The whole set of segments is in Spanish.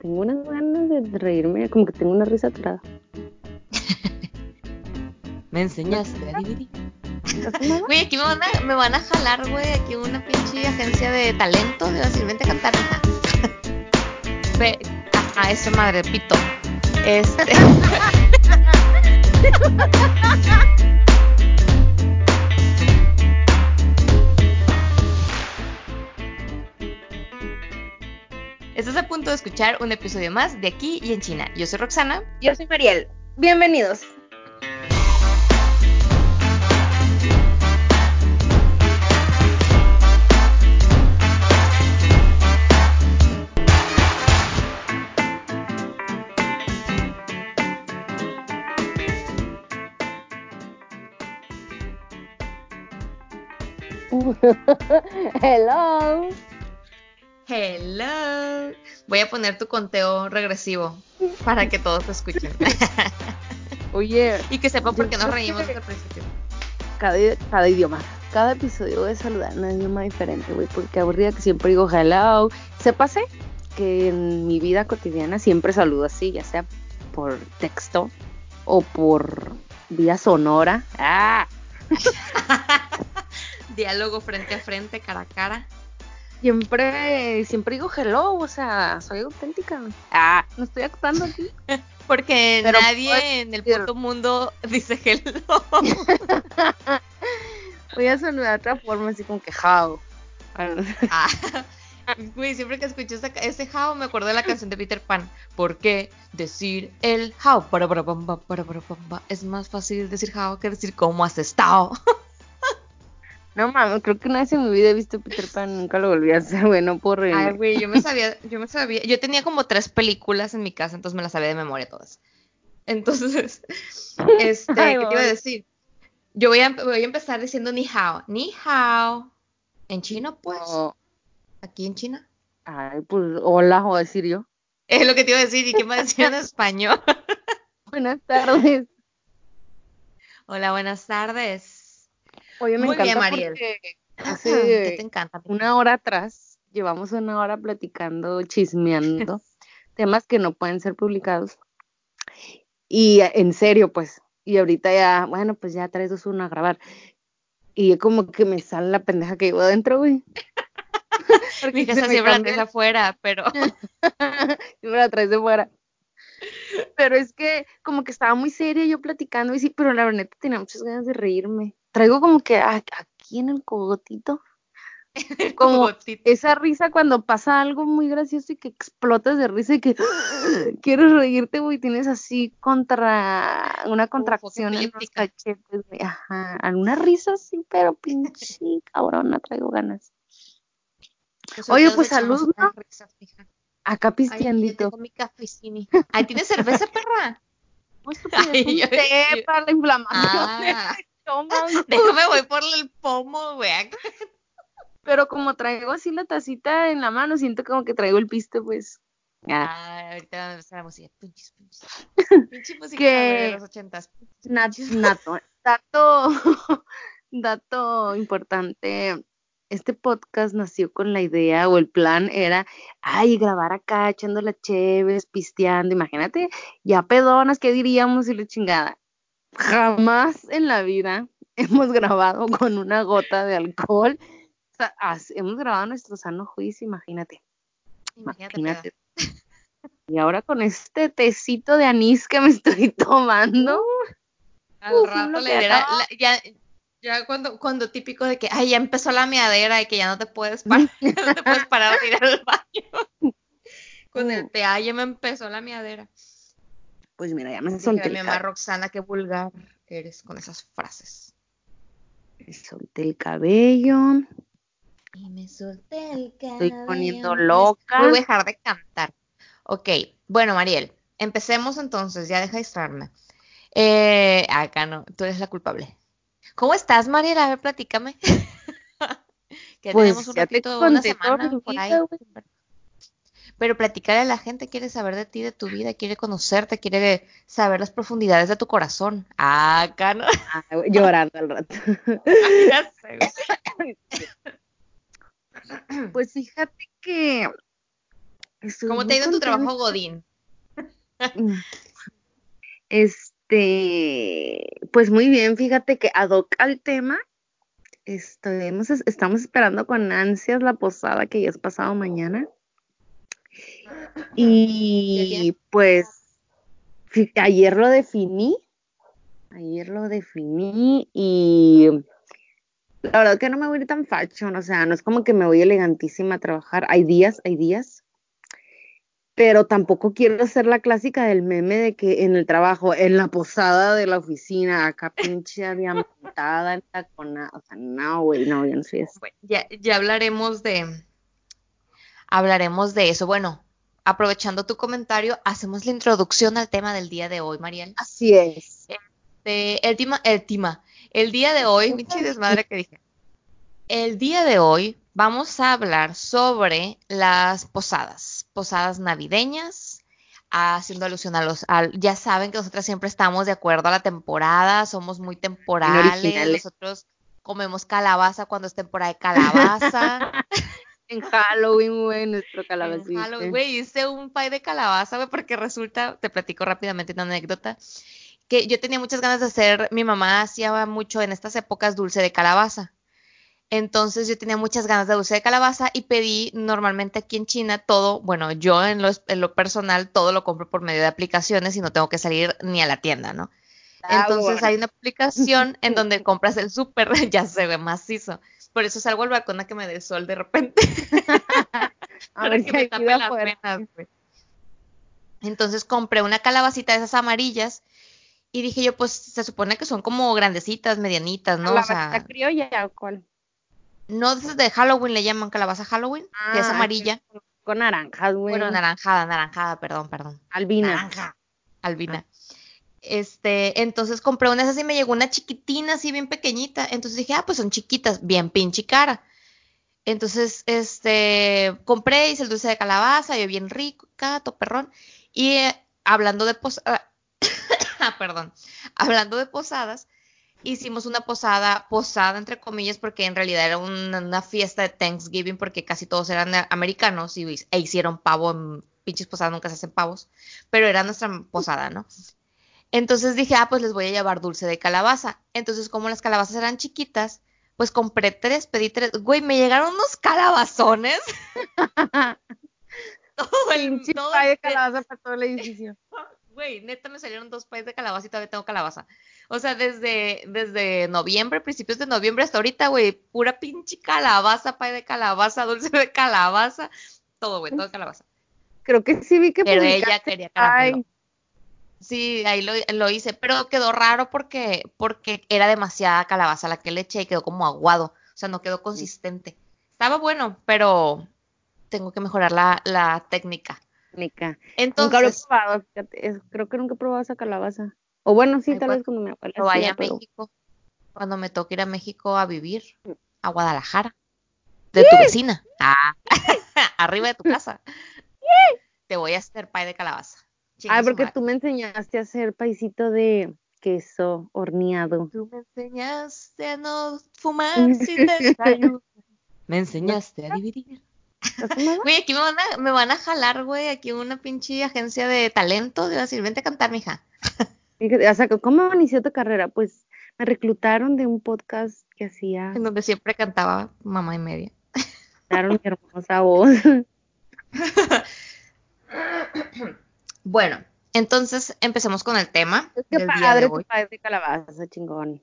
tengo unas ganas de reírme, como que tengo una risa atrás. me enseñaste a dividir. Güey, aquí me van, a, me van a jalar, güey, aquí una pinche agencia de talento, de fácilmente cantar. Ve, a esa madre, pito. Este. punto de escuchar un episodio más de Aquí y en China. Yo soy Roxana. Yo soy Mariel. Bienvenidos. Hello. Hello. Voy a poner tu conteo regresivo para que todos te escuchen. Oye. Y que sepan por qué nos reímos desde el principio. Cada, idioma. Cada episodio voy a saludar en un idioma diferente, güey. Porque aburrida que siempre digo hello. Se pase que en mi vida cotidiana siempre saludo así, ya sea por texto o por vía sonora. ¡Ah! Diálogo frente a frente, cara a cara siempre, siempre digo hello, o sea, soy auténtica. Ah, no estoy actuando aquí. Porque nadie en el puto mundo dice hello. Voy a saludar de otra forma, así como que how. Ah, güey, siempre que escucho ese how me acuerdo de la canción de Peter Pan. ¿Por qué decir el how? Para, para, para, para, para, para, es más fácil decir how que decir cómo has estado. No mames, creo que una vez en mi vida he visto Peter Pan, nunca lo volví a hacer, güey, no por Ay, güey, yo me sabía, yo me sabía, yo tenía como tres películas en mi casa, entonces me las sabía de memoria todas. Entonces, este, ¿qué te iba a decir? Yo voy a, voy a empezar diciendo ni hao, ni hao. ¿En chino, pues? ¿Aquí en China? Ay, pues hola, voy a decir yo. Es lo que te iba a decir, ¿y qué me decía en español? buenas tardes. Hola, buenas tardes. Oye, me encanta Mariel. hace te encanta? una hora atrás llevamos una hora platicando, chismeando temas que no pueden ser publicados. Y en serio, pues, y ahorita ya, bueno, pues ya traes dos uno a grabar. Y como que me sale la pendeja que llevo adentro, güey. Mi casa siempre la traes afuera, pero. siempre la traes de fuera. Pero es que como que estaba muy seria yo platicando y sí, pero la verdad tenía muchas ganas de reírme traigo como que aquí en el cogotito. como esa risa cuando pasa algo muy gracioso y que explotas de risa y que quieres reírte, güey, tienes así contra una contracción en los cachetes, güey. Ajá, alguna risa sí, pero pinche cabrona, traigo ganas. Pues Oye, pues salud, ¿no? Acá pisteandito. Ahí tienes cerveza, perra. Ay, para la inflamación. Ah. Déjame voy por el pomo, güey. Pero como traigo así la tacita en la mano, siento como que traigo el piste, pues. Ah, ahorita va a empezar la música. Punchis, punchis. Pinche música de los ochentas. Nato, dato, dato importante. Este podcast nació con la idea o el plan era, ay, grabar acá, echando la cheves, pisteando, imagínate, ya pedonas, ¿qué diríamos y la chingada? Jamás en la vida hemos grabado con una gota de alcohol. O sea, hemos grabado nuestro sano juicio, imagínate. Imagínate. Y ahora con este tecito de anís que me estoy tomando. al rato le dirá, ya, ya cuando, cuando típico de que, ay, ya empezó la meadera y que ya no te puedes parar, no te puedes parar a ir al baño. Con el té, ay, ya me empezó la meadera. Pues mira, ya me solté. Mi mamá Roxana, qué vulgar eres con esas frases. Me solté el cabello. Y me solté el cabello. Estoy poniendo loca. Voy a dejar de cantar. Ok, bueno, Mariel, empecemos entonces, ya deja de distraerme. Eh, acá no, tú eres la culpable. ¿Cómo estás, Mariel? A ver, platícame. que pues, tenemos un ratito, una semana por ahí pero platicarle a la gente quiere saber de ti, de tu vida, quiere conocerte, quiere saber las profundidades de tu corazón. Ah, acá no. Ah, llorando al rato. pues fíjate que ¿Cómo te ha ido tu trabajo, Godín? Este, pues muy bien, fíjate que ad hoc al tema, estamos esperando con ansias la posada que ya es pasado mañana. Y pues ayer lo definí, ayer lo definí y la verdad que no me voy a ir tan fashion, o sea, no es como que me voy elegantísima a trabajar, hay días, hay días, pero tampoco quiero ser la clásica del meme de que en el trabajo, en la posada de la oficina, acá pinche diamantada, en o sea, no, güey, no, yo no soy eso. Ya, ya hablaremos de, hablaremos de eso, bueno, aprovechando tu comentario, hacemos la introducción al tema del día de hoy, Mariel. Así es. Este, el tema, el tema, el día de hoy, mi desmadre que dije. El día de hoy vamos a hablar sobre las posadas, posadas navideñas, haciendo alusión a los, ya saben que nosotros siempre estamos de acuerdo a la temporada, somos muy temporales, nosotros comemos calabaza cuando es temporada de calabaza. en Halloween, güey, nuestro calabacín. En Halloween, güey, hice un pay de calabaza, güey, porque resulta, te platico rápidamente una anécdota, que yo tenía muchas ganas de hacer, mi mamá hacía mucho en estas épocas dulce de calabaza. Entonces yo tenía muchas ganas de dulce de calabaza y pedí normalmente aquí en China todo, bueno, yo en lo, personal todo lo compro por medio de aplicaciones y no tengo que salir ni a la tienda, ¿no? Ah, Entonces hay una aplicación en donde compras el súper, ya se ve macizo. Por eso salgo al balcón a que me dé sol de repente. a ver que me tape las venas, Entonces compré una calabacita de esas amarillas y dije yo, pues se supone que son como grandecitas, medianitas, ¿no? ¿La o sea, criolla o cuál? No, de Halloween le llaman calabaza Halloween, que es ah, amarilla. Con naranjas, güey. Bueno, naranjada, naranjada, perdón, perdón. Albina. Naranja. Albina. Este, entonces compré una de esas y me llegó una chiquitina, así bien pequeñita. Entonces dije, ah, pues son chiquitas, bien pinche cara. Entonces, este, compré, hice el dulce de calabaza, yo bien rico, cato, perrón. Y eh, hablando de posadas, ah, perdón, hablando de posadas, hicimos una posada, posada entre comillas, porque en realidad era una, fiesta de Thanksgiving, porque casi todos eran americanos y, e hicieron pavo, en pinches posadas nunca se hacen pavos, pero era nuestra posada, ¿no? Entonces dije, ah, pues les voy a llevar dulce de calabaza. Entonces, como las calabazas eran chiquitas, pues compré tres, pedí tres. Güey, me llegaron unos calabazones. todo el todo de calabaza para todo el edificio. Güey, neta me salieron dos payas de calabaza y todavía tengo calabaza. O sea, desde, desde noviembre, principios de noviembre hasta ahorita, güey, pura pinche calabaza, pay de calabaza, dulce de calabaza, todo, güey, todo calabaza. Creo que sí vi que Pero ella quería caramelo. Sí, ahí lo, hice, pero quedó raro porque, porque era demasiada calabaza la que le eché y quedó como aguado, o sea, no quedó consistente. Estaba bueno, pero tengo que mejorar la, la técnica. Técnica. Entonces, nunca lo he probado, creo que nunca he probado esa calabaza. O bueno, sí, tal vez cuando me abuela vaya a México, cuando me toque ir a México a vivir, a Guadalajara, de tu vecina, ah, arriba de tu casa, te voy a hacer pay de calabaza. Ah, porque tú me enseñaste a hacer paisito de queso horneado. Tú me enseñaste a no fumar sin desayuno. Me enseñaste a dividir. Güey, aquí me van, a, me van a jalar, güey, aquí una pinche agencia de talento. Te decir, vente a cantar, mija. O sea, ¿cómo inició tu carrera? Pues me reclutaron de un podcast que hacía. En donde siempre cantaba mamá y media. Daron mi hermosa voz. Bueno, entonces empecemos con el tema. Es que padre tu pay de calabaza, chingón.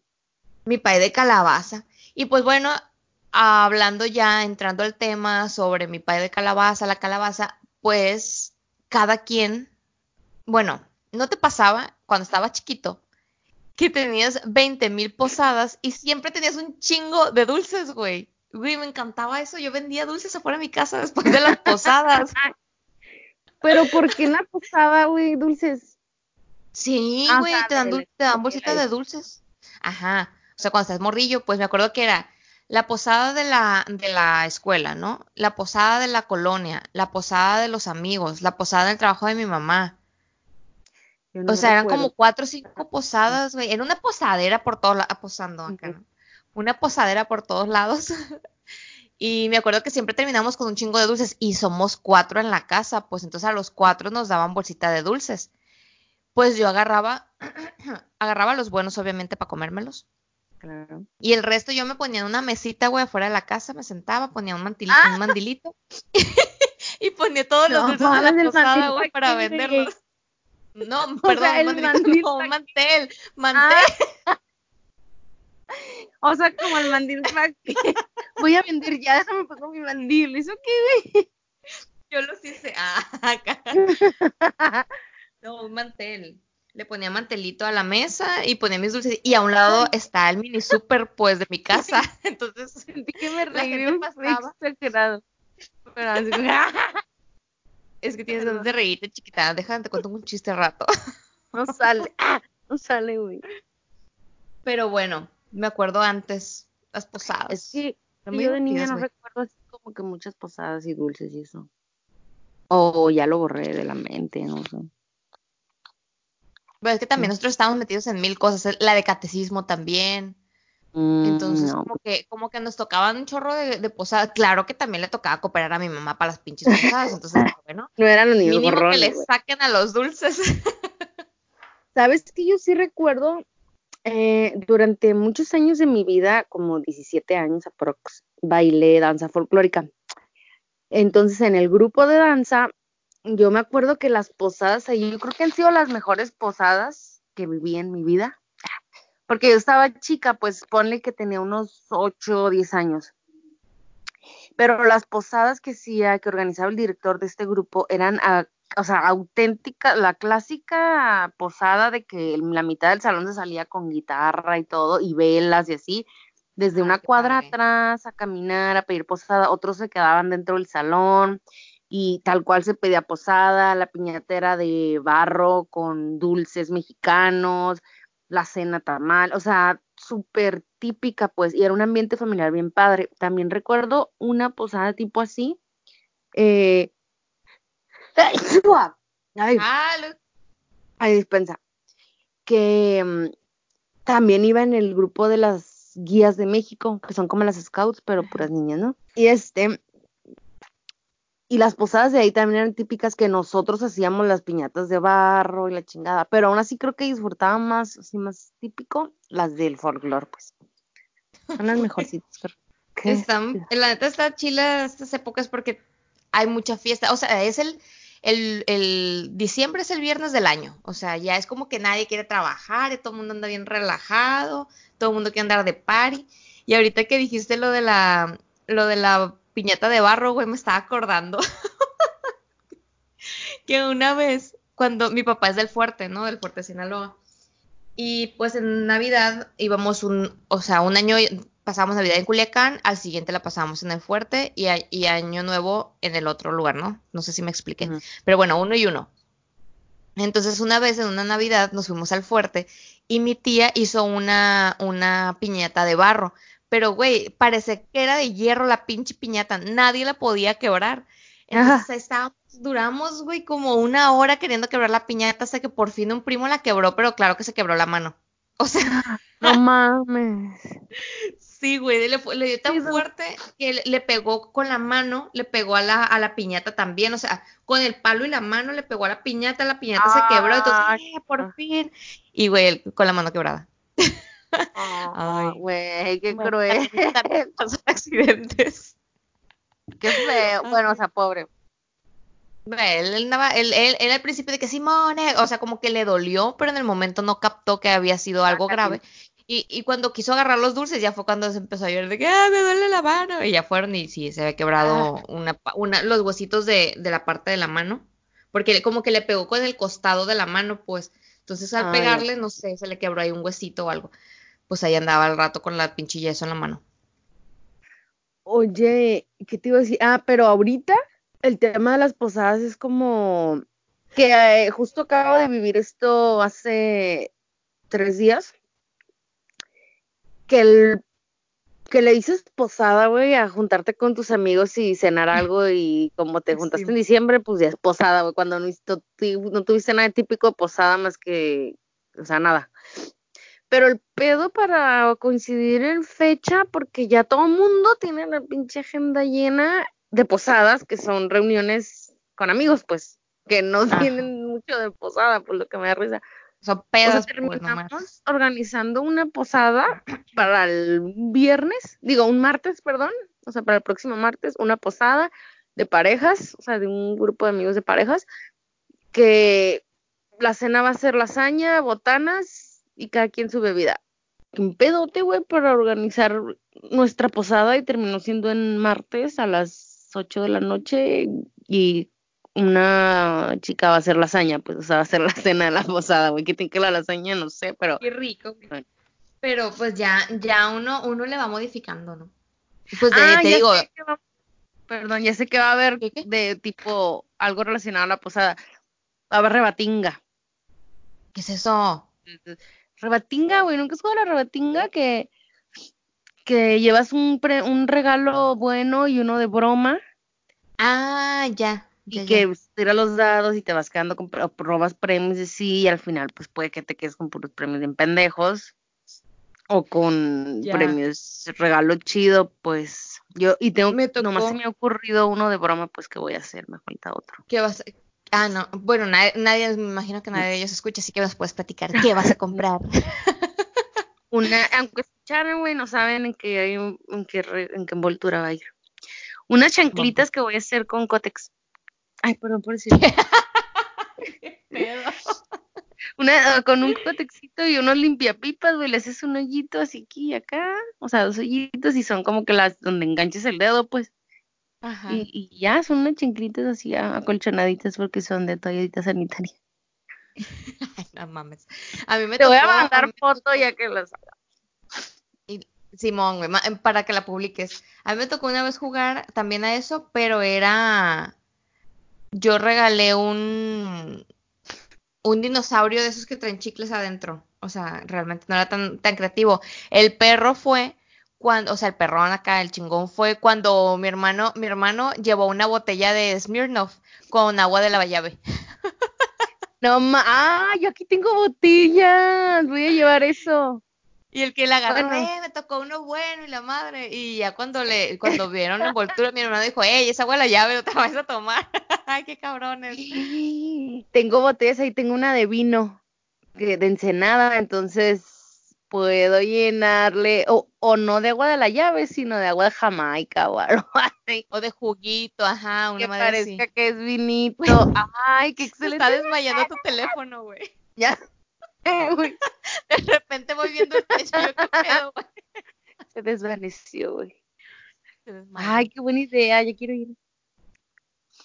Mi pay de calabaza. Y pues bueno, hablando ya, entrando al tema sobre mi pay de calabaza, la calabaza, pues cada quien, bueno, ¿no te pasaba cuando estabas chiquito que tenías 20 mil posadas y siempre tenías un chingo de dulces, güey? Güey, me encantaba eso. Yo vendía dulces afuera de mi casa después de las posadas. Pero ¿por qué en la posada, güey, dulces? Sí, ah, güey, te dan, te dan bolsitas de dulces. Ajá. O sea, cuando estás morrillo, pues me acuerdo que era la posada de la, de la escuela, ¿no? La posada de la colonia, la posada de los amigos, la posada del trabajo de mi mamá. o sea, eran como cuatro o cinco posadas, güey. Era una posadera por todos lados, posando acá, ¿no? Una posadera por todos lados. Y me acuerdo que siempre terminamos con un chingo de dulces y somos cuatro en la casa, pues entonces a los cuatro nos daban bolsita de dulces. Pues yo agarraba, agarraba los buenos obviamente para comérmelos. Claro. Y el resto yo me ponía en una mesita, güey, afuera de la casa, me sentaba, ponía un, mantilito, un mandilito y ponía todos los dulces de la posada, güey, para venderlos. No, perdón, un, mandil, un mantel, mantel. Ah. O sea, como el mandil voy a vender ya, déjame pongo mi mandil. ¿Eso qué, güey? Yo los hice. Ah. No, un mantel. Le ponía mantelito a la mesa y ponía mis dulces. Y a un lado está el mini super, pues, de mi casa. Entonces, sentí que me reí un exagerado. Pero así, es que tienes ganas de reírte, chiquita. Déjame, te cuento un chiste rato. No sale. no sale, güey. Pero bueno, me acuerdo antes, las posadas. Es que yo de niña no recuerdo así como que muchas posadas y dulces y eso. O ya lo borré de la mente, no sé. Pero es que también nosotros estábamos metidos en mil cosas, la de catecismo también. Mm, Entonces, como que, como que nos tocaban un chorro de, posadas. Claro que también le tocaba cooperar a mi mamá para las pinches posadas. Entonces, bueno. No eran los niños Mínimo que le saquen a los dulces. Sabes que yo sí recuerdo eh, durante muchos años de mi vida, como 17 años aprox, bailé danza folclórica. Entonces, en el grupo de danza, yo me acuerdo que las posadas ahí, yo creo que han sido las mejores posadas que viví en mi vida. Porque yo estaba chica, pues ponle que tenía unos 8 o 10 años. Pero las posadas que hacía, que organizaba el director de este grupo, eran a o sea, auténtica, la clásica posada de que la mitad del salón se salía con guitarra y todo, y velas y así, desde una cuadra atrás a caminar, a pedir posada, otros se quedaban dentro del salón y tal cual se pedía posada, la piñatera de barro con dulces mexicanos, la cena tamal, o sea, súper típica pues, y era un ambiente familiar bien padre. También recuerdo una posada tipo así, eh, Ay, Ay dispensa. Que mm, también iba en el grupo de las guías de México, que son como las scouts, pero puras niñas, ¿no? Y este, y las posadas de ahí también eran típicas que nosotros hacíamos las piñatas de barro y la chingada, pero aún así creo que disfrutaba más, así más típico, las del folclore, pues. Son las mejorcitas. Están, la neta está chila estas épocas porque hay mucha fiesta, o sea, es el, el, el, diciembre es el viernes del año, o sea, ya es como que nadie quiere trabajar, todo el mundo anda bien relajado, todo el mundo quiere andar de party. Y ahorita que dijiste lo de la, lo de la piñata de barro, güey, me estaba acordando que una vez, cuando mi papá es del fuerte, ¿no? Del fuerte Sinaloa. Y pues en Navidad íbamos un, o sea, un año pasamos Navidad en Culiacán, al siguiente la pasamos en el Fuerte y, Año Nuevo en el otro lugar, ¿no? No sé si me expliqué. Pero bueno, uno y uno. Entonces una vez en una Navidad nos fuimos al Fuerte y mi tía hizo una, una piñata de barro. Pero, güey, parece que era de hierro la pinche piñata. Nadie la podía quebrar. Entonces estábamos, duramos, güey, como una hora queriendo quebrar la piñata hasta que por fin un primo la quebró, pero claro que se quebró la mano. O sea, no mames. Sí, güey, le, dio tan fuerte que le, pegó con la mano, le pegó a la, a la piñata también, o sea, con el palo y la mano le pegó a la piñata, la piñata se quebró, entonces, ¡eh, por fin! Y, güey, con la mano quebrada. Ay, güey, qué cruel. Los accidentes. Qué feo. Bueno, o sea, pobre. Él, él, él, él, al principio de que Simone, o sea, como que le dolió, pero en el momento no captó que había sido algo grave. Y, y, cuando quiso agarrar los dulces, ya fue cuando se empezó a llorar de que, ah, me duele la mano. Y ya fueron y sí, se había quebrado ah. una, una, los huesitos de, de, la parte de la mano. Porque como que le pegó con el costado de la mano, pues. Entonces al pegarle, no sé, se le quebró ahí un huesito o algo. Pues ahí andaba al rato con la pinche eso en la mano. Oye, ¿qué te iba a decir? Ah, pero ahorita el tema de las posadas es como que eh, justo acabo de vivir esto hace tres días que el que le dices posada, güey, a juntarte con tus amigos y cenar algo y como te juntaste en diciembre, pues ya es posada, güey, cuando no, no, tuviste nada típico de posada más que, o sea, nada. Pero el pedo para coincidir en fecha, porque ya todo el mundo tiene la pinche agenda llena de posadas, que son reuniones con amigos, pues, que no tienen mucho de posada, por lo que me da risa. Son pedos, terminamos organizando una posada para el viernes, digo, un martes, perdón, o sea, para el próximo martes, una posada de parejas, o sea, de un grupo de amigos de parejas, que la cena va a ser lasaña, botanas y cada quien su bebida. Un pedote, güey, para organizar nuestra posada y terminó siendo en martes a las 8 de la noche y una chica va a hacer lasaña, pues, o sea, va a hacer la cena de la posada, güey, que tiene que la lasaña, no sé, pero... Qué rico. Pero pues ya, ya uno, uno le va modificando, ¿no? Pues de, ah, te digo... perdón, ya sé que va a haber de tipo algo relacionado a la posada. Va a haber rebatinga. ¿Qué es eso? Rebatinga, güey, nunca has jugado la rebatinga que, que llevas un, un regalo bueno y uno de broma. Ah, ya y que tiras los dados y te vas quedando con robas premios y sí, y al final pues puede que te quedes con puros premios en pendejos o con premios regalo chido, pues yo y tengo me nomás se me ha ocurrido uno de broma, pues que voy a hacer, me falta otro. ¿Qué vas a Ah, no, bueno, nadie, nadie, me imagino que nadie de ellos escucha, así que nos puedes platicar. ¿Qué vas a comprar? Una, aunque escucharon, güey, no saben en qué, en qué, en qué envoltura va a ir. Unas chanclitas que voy a hacer con Cotex. Ay, perdón por decir. Una, ah, con un cotexito y unos limpiapipas, güey, le haces un hoyito así aquí y acá, o sea, dos hoyitos y son como que las donde enganches el dedo, pues. Ajá. Y, ya, son unas chinclitas así acolchonaditas porque son de toallita sanitaria. Ay, no mames. A mí me Te voy a mandar foto ya que las haga. Simón, güey, para que la publiques. A mí me tocó una vez jugar también a eso, pero era yo regalé un, un dinosaurio de esos que traen chicles adentro. O sea, realmente no era tan, tan creativo. El perro fue cuando, o sea, el perrón acá, el chingón fue cuando mi hermano, mi hermano llevó una botella de Smirnoff con agua de la llave. No ma, ah, yo aquí tengo botellas, voy a llevar eso. Y el que la agarró, eh, me tocó uno bueno y la madre. Y ya cuando le, cuando vieron la envoltura, mi hermano dijo, ey, esa agua la llave, otra vez a tomar. Ay, qué cabrones. Tengo botellas ahí, tengo una de vino, de ensenada, entonces puedo llenarle, o, o no de agua de la llave, sino de agua de Jamaica o algo así. O de juguito, ajá, una que parezca que es vinito. Ay, qué excelente. Está desmayando tu teléfono, güey. Ya De repente voy viendo el techo, yo qué pedo, güey. Se desvaneció, güey. Ay, qué buena idea, ya quiero ir.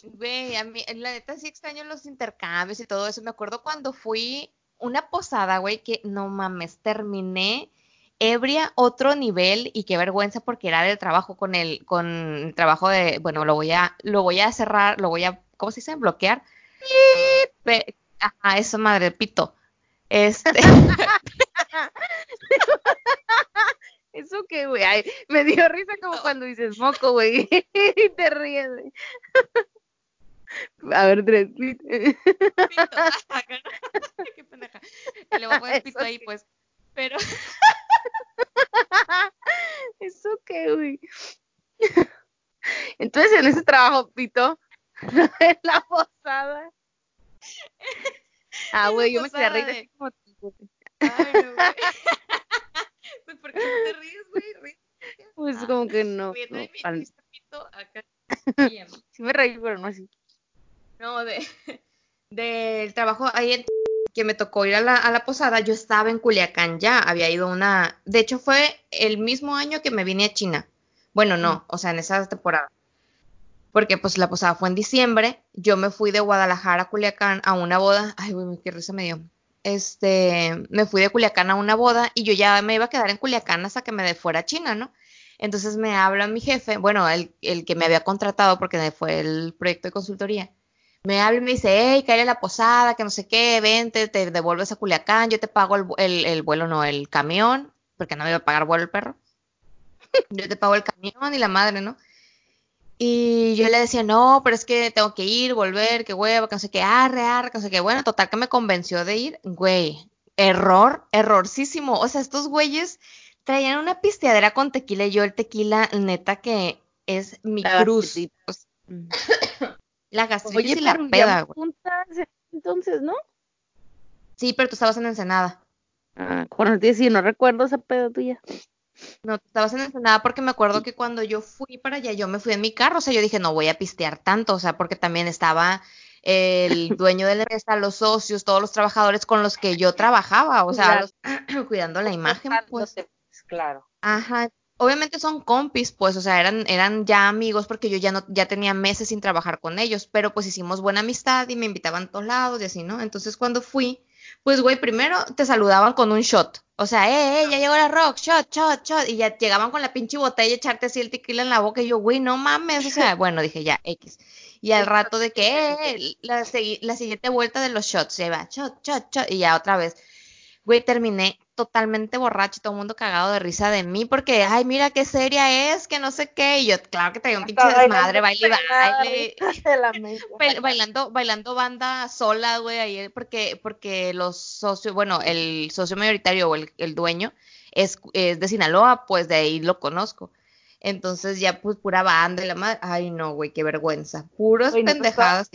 Güey, a mí, la neta sí extraño los intercambios y todo eso. Me acuerdo cuando fui una posada, güey, que no mames, terminé ebria otro nivel y qué vergüenza porque era del trabajo con el, con el trabajo de, bueno, lo voy a, lo voy a cerrar, lo voy a, ¿cómo se dice? Bloquear. Ajá, eso madre, pito. Este. Eso que, güey, me dio risa como cuando dices moco, güey, y te ríes, güey. A ver, tres. Pito. Qué pendeja. Le voy a poner pito ahí, pues. Pero. Eso que, güey. Entonces, en ese trabajo, pito, en la posada. Ah, güey, yo me quedé reír como Ay, no, güey. pues, ¿por qué no te ríes, güey? Pues como que no. no acá. sí me reí, pero no así. No, de del trabajo ahí en que me tocó ir a la, a la posada, yo estaba en Culiacán ya, había ido una, de hecho fue el mismo año que me vine a China. Bueno, no, o sea, en esa temporada porque pues la posada fue en diciembre, yo me fui de Guadalajara a Culiacán a una boda, ay, güey, qué risa me dio. Este, me fui de Culiacán a una boda y yo ya me iba a quedar en Culiacán hasta que me de fuera a China, ¿no? Entonces me habla mi jefe, bueno, el, que me había contratado porque fue el proyecto de consultoría. Me habla y me dice, hey, cae la posada, que no sé qué, vente, te devuelves a Culiacán, yo te pago el, el, el vuelo, no, el camión, porque no me iba a pagar vuelo el perro. Yo te pago el camión y la madre, ¿no? Y yo le decía, no, pero es que tengo que ir, volver, qué hueva, que no sé qué, arre, arre, que no sé qué. Bueno, total que me convenció de ir, güey. error, errorcísimo. O sea, estos güeyes traían una pisteadera con tequila y yo el tequila, neta, que es mi cruz. la gastritis y la peda, güey. Entonces, ¿no? Sí, pero tú estabas en Ensenada. Ah, te decía, no recuerdo esa peda tuya. No, tú estabas en Ensenada porque me acuerdo que cuando yo fui para allá, yo me fui en mi carro, o sea, yo dije, no voy a pistear tanto, o sea, porque también estaba el dueño de la empresa, los socios, todos los trabajadores con los que yo trabajaba, o sea, cuidando la imagen, pues. Claro. Ajá. Obviamente son compis, pues, o sea, eran, eran ya amigos porque yo ya no, ya tenía meses sin trabajar con ellos, pero pues hicimos buena amistad y me invitaban a todos lados y así, ¿no? Entonces cuando fui, pues, güey, primero te saludaban con un shot. O sea, eh, eh, ya llegó la rock, shot, shot, shot. Y ya llegaban con la pinche botella, echarte así el tequila en la boca. Y yo, güey, no mames. O sea, bueno, dije ya, X. Y al rato de que, eh, eh la, la siguiente vuelta de los shots, se va, shot, shot, shot. Y ya otra vez. Güey, terminé totalmente borracho y todo el mundo cagado de risa de mí porque, ay, mira qué seria es, que no sé qué. Y yo, claro que traía un pinche desmadre, baile baile. bailando, bailando banda sola, güey, ahí, porque, porque los socios, bueno, el socio mayoritario o el, el dueño es, es, de Sinaloa, pues de ahí lo conozco. Entonces ya, pues, pura banda y la madre. Ay, no, güey, qué vergüenza. Puros pendejadas.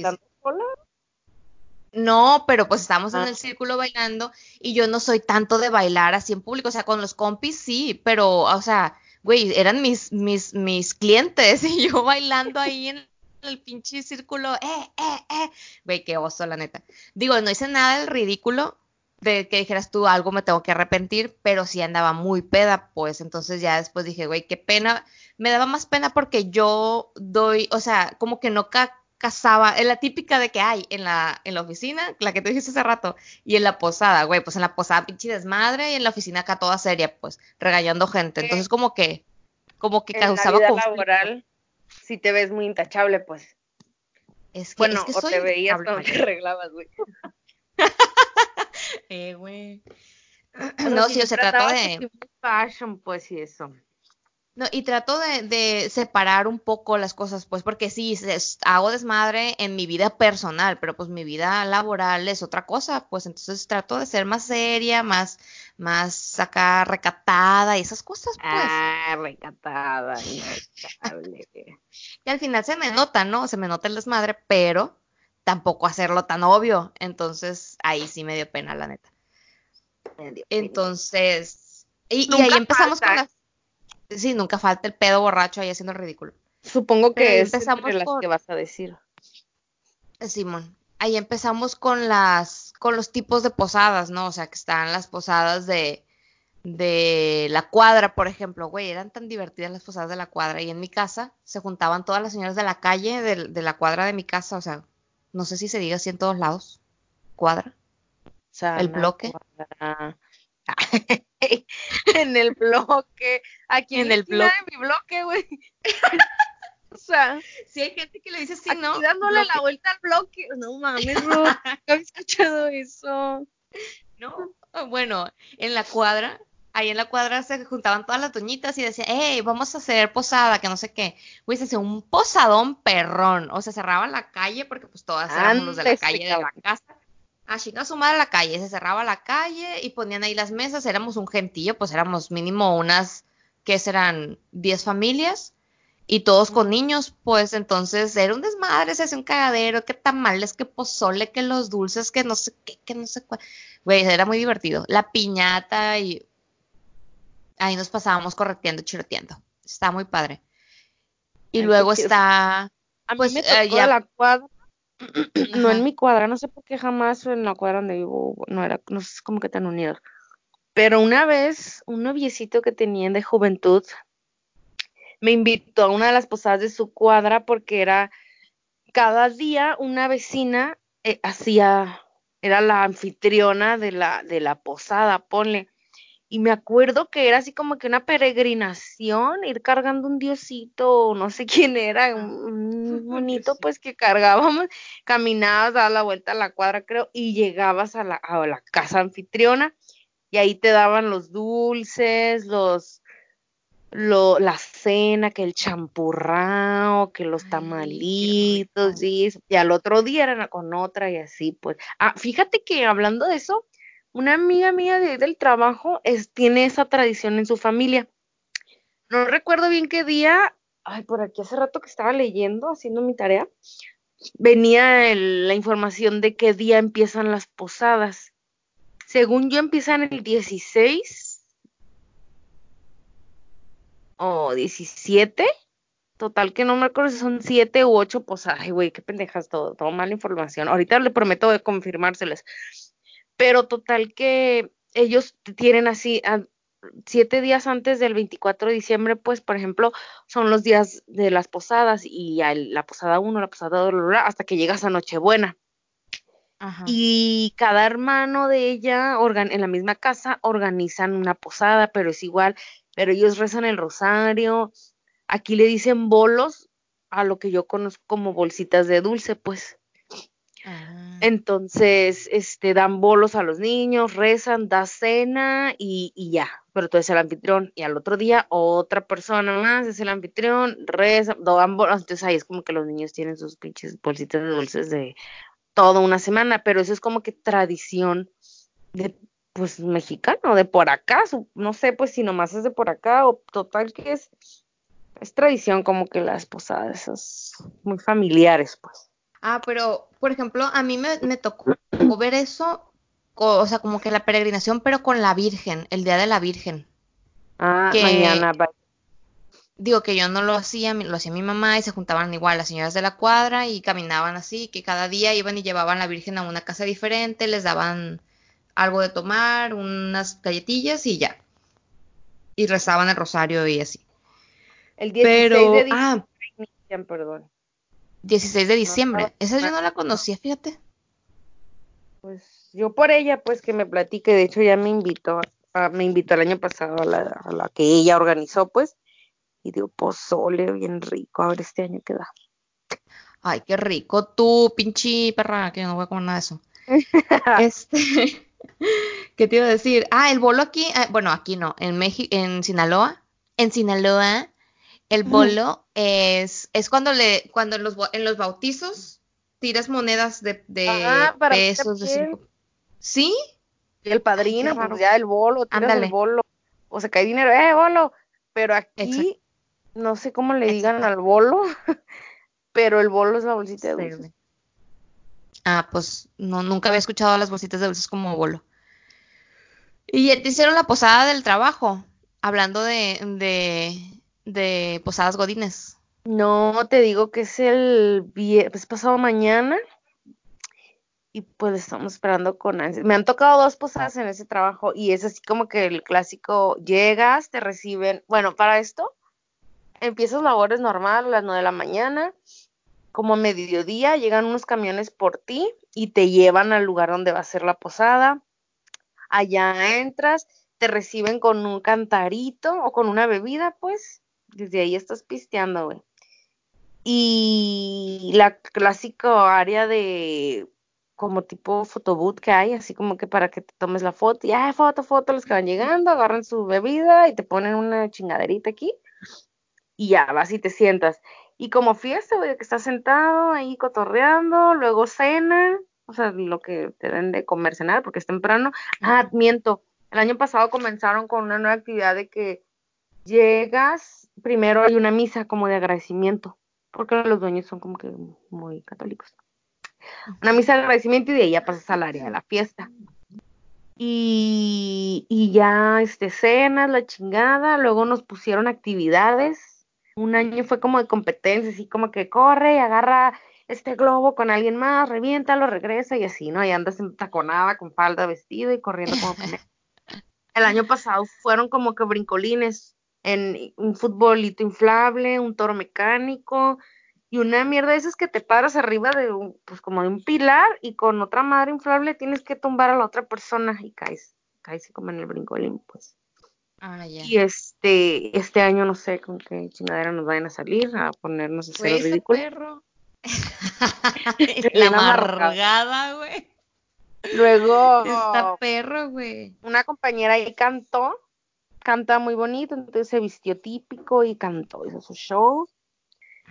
No, pero pues estamos en ah. el círculo bailando y yo no soy tanto de bailar así en público, o sea, con los compis sí, pero, o sea, güey, eran mis, mis, mis clientes y yo bailando ahí en el pinche círculo, eh, eh, eh, güey, qué oso, la neta. Digo, no hice nada del ridículo de que dijeras tú algo me tengo que arrepentir, pero sí andaba muy peda, pues entonces ya después dije, güey, qué pena, me daba más pena porque yo doy, o sea, como que no ca casaba, es la típica de que hay en la, en la oficina, la que te dijiste hace rato, y en la posada, güey, pues en la posada pinche desmadre y en la oficina acá toda seria, pues, regañando gente. Entonces como que, como que causaba la vida laboral, si te ves muy intachable, pues. Es que, bueno, es que o te veías cuando te arreglabas, güey. eh, güey. No, si, se trata de... Fashion, pues, y eso. No, y trato de, separar un poco las cosas, pues, porque sí, hago desmadre en mi vida personal, pero pues mi vida laboral es otra cosa, pues entonces trato de ser más seria, más, más acá recatada y esas cosas, pues. Ah, recatada, y al final se me nota, ¿no? Se me nota el desmadre, pero tampoco hacerlo tan obvio, entonces ahí sí me dio pena, la neta. Entonces, y, ahí empezamos con las Sí, nunca falta el pedo borracho ahí haciendo el ridículo. Supongo que es entre las que vas a decir. Simón, ahí empezamos con las, con los tipos de posadas, ¿no? O sea, que están las posadas de, de la cuadra, por ejemplo, güey, eran tan divertidas las posadas de la cuadra. Y en mi casa se juntaban todas las señoras de la calle, de, la cuadra de mi casa, o sea, no sé si se diga así en todos lados. Cuadra. O sea, el bloque. en el bloque. Aquí en el bloque. mi bloque, güey. o sea, si hay gente que le dice así, ¿no? dándole la vuelta al bloque. No mames, no. no había escuchado eso. No, bueno, en la cuadra, ahí en la cuadra se juntaban todas las doñitas y decían, hey, vamos a hacer posada, que no sé qué. Güey, se hacía un posadón perrón. O sea, cerraban la calle porque pues todas éramos los de la calle de la casa a chingar su madre a la calle, se cerraba la calle y ponían ahí las mesas, éramos un gentío, pues éramos mínimo unas, que serán 10 familias y todos con niños, pues entonces era un desmadre, se hacía un cagadero, que tamales, que pozole, que los dulces, que no sé qué, que no sé cuál. Güey, era muy divertido. La piñata y ahí nos pasábamos correteando, chiroteando. Está muy padre. Y luego está... pues, me eh, ya... la cuadra no en mi cuadra, no sé por qué jamás en la cuadra donde vivo no era, no sé, como que tan unidos. Pero una vez, un noviecito que tenían de juventud me invitó a una de las posadas de su cuadra porque era cada día una vecina eh, hacía, era la anfitriona de la, de la posada, ponle. Y me acuerdo que era así como que una peregrinación, ir cargando un diosito, no sé quién era, un, bonito pues que cargábamos, caminabas, dabas la vuelta a la cuadra creo, y llegabas a la, a la casa anfitriona y ahí te daban los dulces, los, lo, la cena, que el champurrao, que los tamalitos, y, y, al otro día eran con otra y así pues. Ah, fíjate que hablando de eso, una amiga mía de, del trabajo tiene esa tradición en su familia. No recuerdo bien qué día, ay, por aquí hace rato que estaba leyendo, haciendo mi tarea, venía la información de qué día empiezan las posadas. Según yo, empiezan el 16 o 17. Total que no me acuerdo si son 7 u 8 posadas. Ay, güey, qué pendejas todo, todo mala información. Ahorita le prometo de confirmárselas. Pero total que ellos tienen así, siete días antes del 24 de diciembre, pues, por ejemplo, son los días de las posadas y la posada 1, la posada 2, hasta que llegas a Nochebuena. Y cada hermano de ella en la misma casa organizan una posada, pero es igual, pero ellos rezan el rosario. Aquí le dicen bolos a lo que yo conozco como bolsitas de dulce, pues. Ah. Entonces, este, dan bolos a los niños, rezan, da cena y, y, ya. Pero tú eres el anfitrión. Y al otro día, otra persona más es el anfitrión, reza, dan bolos. Entonces ahí es como que los niños tienen sus pinches bolsitas de dulces de toda una semana. Pero eso es como que tradición de, pues, mexicano, de por acá. No sé, pues, si nomás es de por acá o total que es, es tradición como que las posadas, esas muy familiares, pues. Ah, pero, por ejemplo, a mí me, tocó ver eso, o sea, como que la peregrinación, pero con la Virgen, el Día de la Virgen. Ah, mañana. Digo que yo no lo hacía, lo hacía mi mamá y se juntaban igual las señoras de la cuadra y caminaban así, que cada día iban y llevaban a la Virgen a una casa diferente, les daban algo de tomar, unas galletillas y ya. Y rezaban el rosario y así. El 16 pero, de ah, perdón. 16 de diciembre. Esa yo no la conocía, fíjate. Pues yo por ella, pues que me platique, de hecho ya me invitó, me invitó el año pasado a la, que ella organizó, pues, y dio pozole bien rico, a ver este año qué da. Ay, qué rico, tú, pinche perra, que no voy a comer nada de eso. este, ¿qué te iba a decir? Ah, el bolo aquí, ah, bueno, aquí no, en México, en Sinaloa, en Sinaloa el bolo es, es cuando le, cuando en los, en los bautizos tiras monedas de, de ah, pesos, de cinco. ¿Sí? Y el padrino, pues ya el bolo, tiras el bolo. O sea, cae dinero, eh, bolo. Pero aquí, no sé cómo le digan al bolo, pero el bolo es la bolsita de dulces. Ah, pues no, nunca había escuchado las bolsitas de dulces como bolo. Y te hicieron la posada del trabajo, hablando de, de Posadas Godines? No, te digo que es el viernes pasado mañana y pues estamos esperando con Me han tocado dos posadas en ese trabajo y es así como que el clásico, llegas, te reciben, bueno, para esto empiezas labores normal a las 9 de la mañana, como a mediodía llegan unos camiones por ti y te llevan al lugar donde va a ser la posada. Allá entras, te reciben con un cantarito o con una bebida, pues, desde ahí estás pisteando, güey. Y la clásica área de como tipo fotoboot que hay, así como que para que te tomes la foto, y hay foto, foto, los que van llegando, agarran su bebida y te ponen una chingaderita aquí, y ya vas y te sientas. Y como fiesta, güey, que estás sentado ahí cotorreando, luego cena, o sea, lo que te den de comer, cenar, porque es temprano. Ah, miento, el año pasado comenzaron con una nueva actividad de que llegas primero hay una misa como de agradecimiento, porque los dueños son como que muy católicos. Una misa de agradecimiento y de ahí ya pasas al área de la fiesta. Y, y ya este cenas, la chingada, luego nos pusieron actividades. Un año fue como de competencia, así como que corre y agarra este globo con alguien más, reviéntalo, regresa y así, ¿no? Y andas en taconada con falda, vestido y corriendo como El año pasado fueron como que brincolines, en un futbolito inflable, un toro mecánico y una mierda de esas que te paras arriba de un, pues como de un pilar y con otra madre inflable tienes que tumbar a la otra persona y caes, caes como en el brincolín, pues. Ah, ya. Y este, este año no sé con qué chingadera nos vayan a salir a ponernos a hacer pues ridículo. perro. la amargada, güey. Luego. Está perro, güey. Una compañera ahí cantó canta muy bonito, entonces se vistió típico y cantó, hizo su show.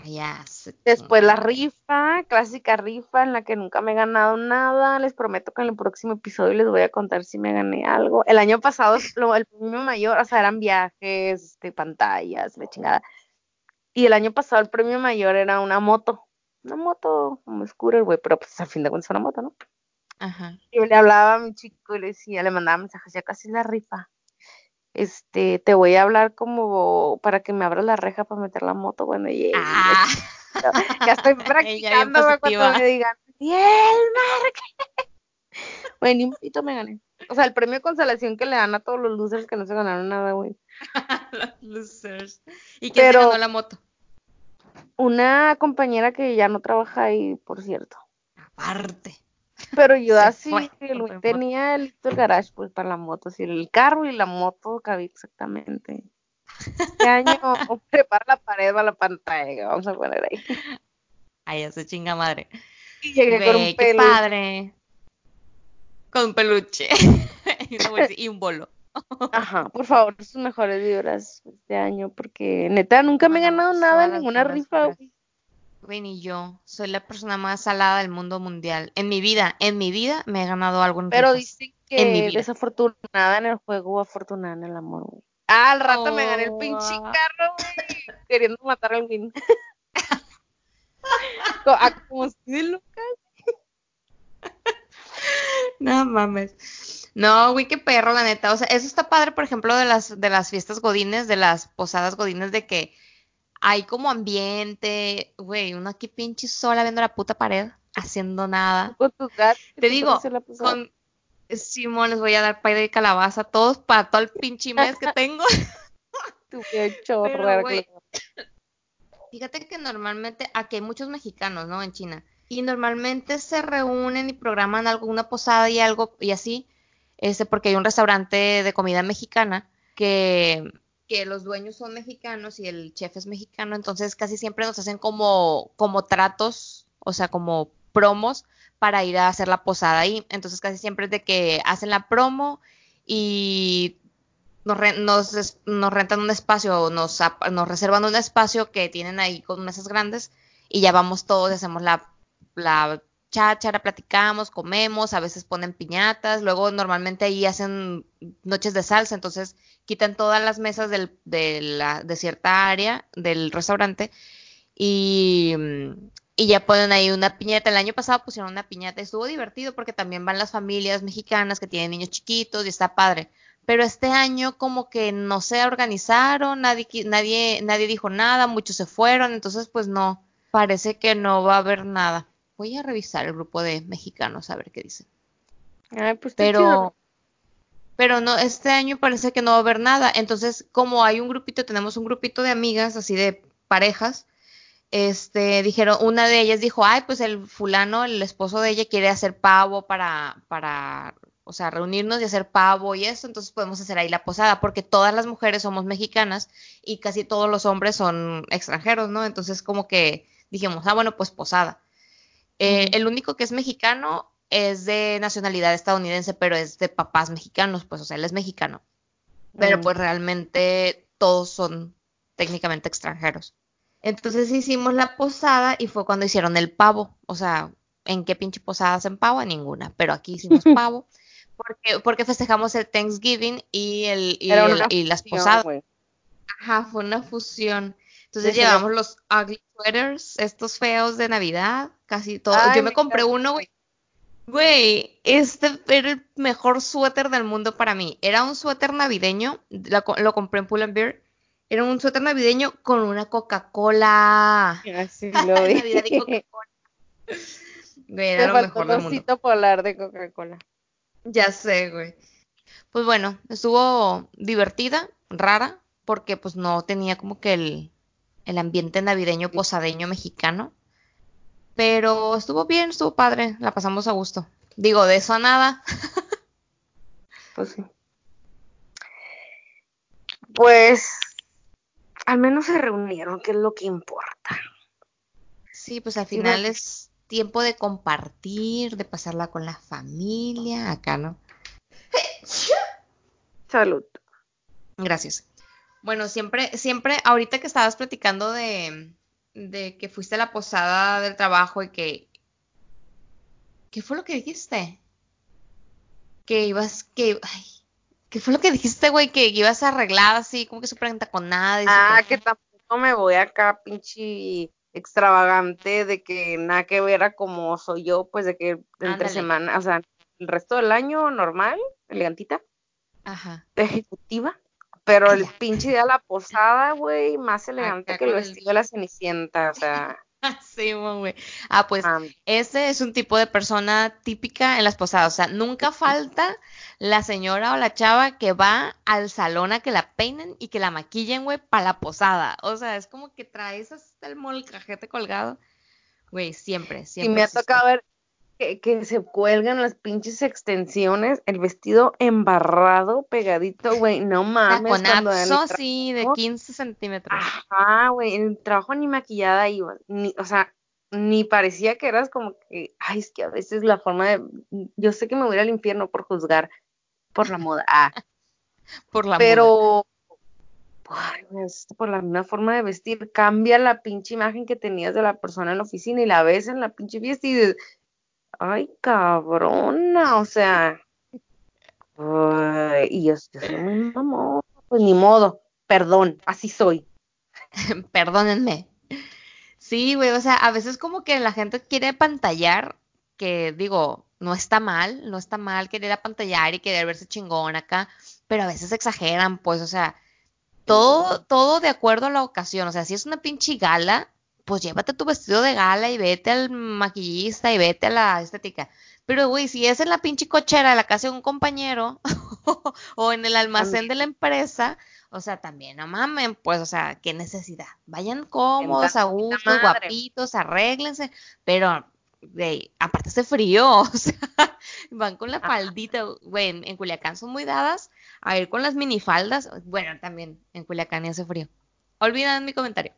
Ya, Después la rifa, clásica rifa en la que nunca me he ganado nada. Les prometo que en el próximo episodio les voy a contar si me gané algo. El año pasado el premio mayor, o sea, eran viajes, este, pantallas, la chingada. Y el año pasado el premio mayor era una moto. Una moto como scooter, güey, pero pues al fin de cuentas una moto, ¿no? Ajá. Yo le hablaba a mi chico y le decía, le mandaba mensajes, ya casi la rifa este, te voy a hablar como para que me abras la reja para meter la moto cuando llegue. Ah. Ya estoy practicando cuando me digan, ¡Y el ni un pito me gané. O sea, el premio de consolación que le dan a todos los losers que no se ganaron nada, güey. los losers. ¿Y quién Pero, se ganó la moto? Una compañera que ya no trabaja ahí, por cierto. Aparte. Pero yo así, tenía el, garage pues para la moto, así el carro y la moto cabía exactamente. Este año prepara la pared para la pantalla, vamos a poner ahí. Ay, ese chinga madre. Y llegué con un peluche. padre. Con un peluche. y un bolo. Ajá, por favor, sus mejores vibras este año, porque neta nunca me he ganado nada en ninguna rifa. Güey, ni yo. Soy la persona más salada del mundo mundial. En mi vida, en mi vida me he ganado algo en Pero dicen que desafortunada en el juego afortunada en el amor, güey. Ah, al rato me gané el pinche oh. carro, güey. queriendo matar al Win. como si Lucas. no mames. No, güey, qué perro, la neta. O sea, eso está padre, por ejemplo, de las, de las fiestas godines, de las posadas godines, de que hay como ambiente, güey, uno aquí pinche sola viendo la puta pared, haciendo nada. Con tus gatos. Te digo, con Simón les voy a dar pay de calabaza a todos para todo el pinche mes que tengo. tu chorro. Fíjate que normalmente aquí hay muchos mexicanos, ¿no? En China. Y normalmente se reúnen y programan alguna posada y algo y así. Este, porque hay un restaurante de comida mexicana que que los dueños son mexicanos y el chef es mexicano, entonces casi siempre nos hacen como, como tratos, o sea, como promos para ir a hacer la posada ahí. Entonces casi siempre es de que hacen la promo y nos, nos, rentan un espacio, nos, nos reservan un espacio que tienen ahí con mesas grandes y ya vamos todos y hacemos la, la cháchara, platicamos, comemos, a veces ponen piñatas, luego normalmente ahí hacen noches de salsa, entonces quitan todas las mesas del, de, la, de cierta área del restaurante y, y, ya ponen ahí una piñata. El año pasado pusieron una piñata y estuvo divertido porque también van las familias mexicanas que tienen niños chiquitos y está padre. Pero este año como que no se organizaron, nadie, nadie, nadie dijo nada, muchos se fueron, entonces pues no, parece que no va a haber nada. Voy a revisar el grupo de mexicanos a ver qué dicen. pues pero, pero no, este año parece que no va a haber nada. Entonces, como hay un grupito, tenemos un grupito de amigas, así de parejas, este, dijeron, una de ellas dijo, ay, pues el fulano, el esposo de ella quiere hacer pavo para, para, o sea, reunirnos y hacer pavo y eso, entonces podemos hacer ahí la posada, porque todas las mujeres somos mexicanas y casi todos los hombres son extranjeros, ¿no? Entonces como que dijimos, ah, bueno, pues posada. Eh, el único que es mexicano es de nacionalidad estadounidense, pero es de papás mexicanos, pues, o sea, él es mexicano. Pero pues realmente todos son técnicamente extranjeros. Entonces hicimos la posada y fue cuando hicieron el pavo. O sea, ¿en qué pinche posada hacen pavo? En ninguna. Pero aquí hicimos pavo. Porque, porque festejamos el Thanksgiving y, el, y, las posadas. Ajá, fue una fusión. Entonces llevamos los ugly sweaters, estos feos de Navidad, casi todo. Yo me compré uno, güey. Güey, este era el mejor suéter del mundo para mí. Era un suéter navideño, lo, compré en Pull and Beer. Era un suéter navideño con una Coca-Cola. Así lo vi. Navidad y Coca-Cola. Güey, era lo mejor del mundo. polar de Coca-Cola. Ya sé, güey. Pues bueno, estuvo divertida, rara, porque pues no tenía como que el, el ambiente navideño posadeño mexicano. Pero estuvo bien, estuvo padre, la pasamos a gusto. Digo, de eso a nada. pues sí. Pues al menos se reunieron, que es lo que importa. Sí, pues al final es tiempo de compartir, de pasarla con la familia, acá, ¿no? Salud. Gracias. Bueno, siempre, siempre, ahorita que estabas platicando de, de que fuiste a la posada del trabajo y que... ¿Qué fue lo que dijiste? Que ibas, que... Ay, ¿Qué fue lo que dijiste, güey? Que ibas arreglada así, como que súper con nada. Ah, que tampoco me voy acá, pinche extravagante, de que nada que ver a como soy yo, pues de que entre semana, o sea, el resto del año normal, elegantita. Ajá. Ejecutiva. Pero el pinche día de la posada, güey, más elegante que el vestido de la cenicienta, o sea. Sí, güey. Ah, pues ese es un tipo de persona típica en las posadas. O sea, nunca falta la señora o la chava que va al salón a que la peinen y que la maquillen, güey, para la posada. O sea, es como que traes hasta el molcajete colgado. Güey, siempre, siempre. Y me ha tocado ver que, se cuelgan las pinches extensiones, el vestido embarrado, pegadito, güey, no mames. Con sí, de 15 centímetros. Ajá, güey, el trabajo ni maquillada iba, ni, o sea, ni parecía que eras como que, ay, es que a veces la forma de, yo sé que me voy al infierno por juzgar por la moda, ah. por la pero, Ay, por la misma forma de vestir, cambia la pinche imagen que tenías de la persona en la oficina y la ves en la pinche fiesta y dices, ay, cabrona, o sea, y yo, soy muy mamón, pues ni modo, perdón, así soy. Perdónenme. Sí, güey, o sea, a veces como que la gente quiere pantallar, que digo, no está mal, no está mal querer apantallar y querer verse chingón acá, pero a veces exageran, pues, o sea, todo, todo de acuerdo a la ocasión, o sea, si es una pinche gala, pues llévate tu vestido de gala y vete al maquillista y vete a la estética. Pero, güey, si es en la pinche cochera de la casa de un compañero o en el almacén de la empresa, o sea, también, no mamen, pues, o sea, qué necesidad. Vayan cómodos, a gusto, guapitos, arréglense, pero, güey, aparte hace frío, o sea, van con la faldita, güey, en, en, Culiacán son muy dadas a ir con las minifaldas, bueno, también en Culiacán hace frío. Olvidan mi comentario.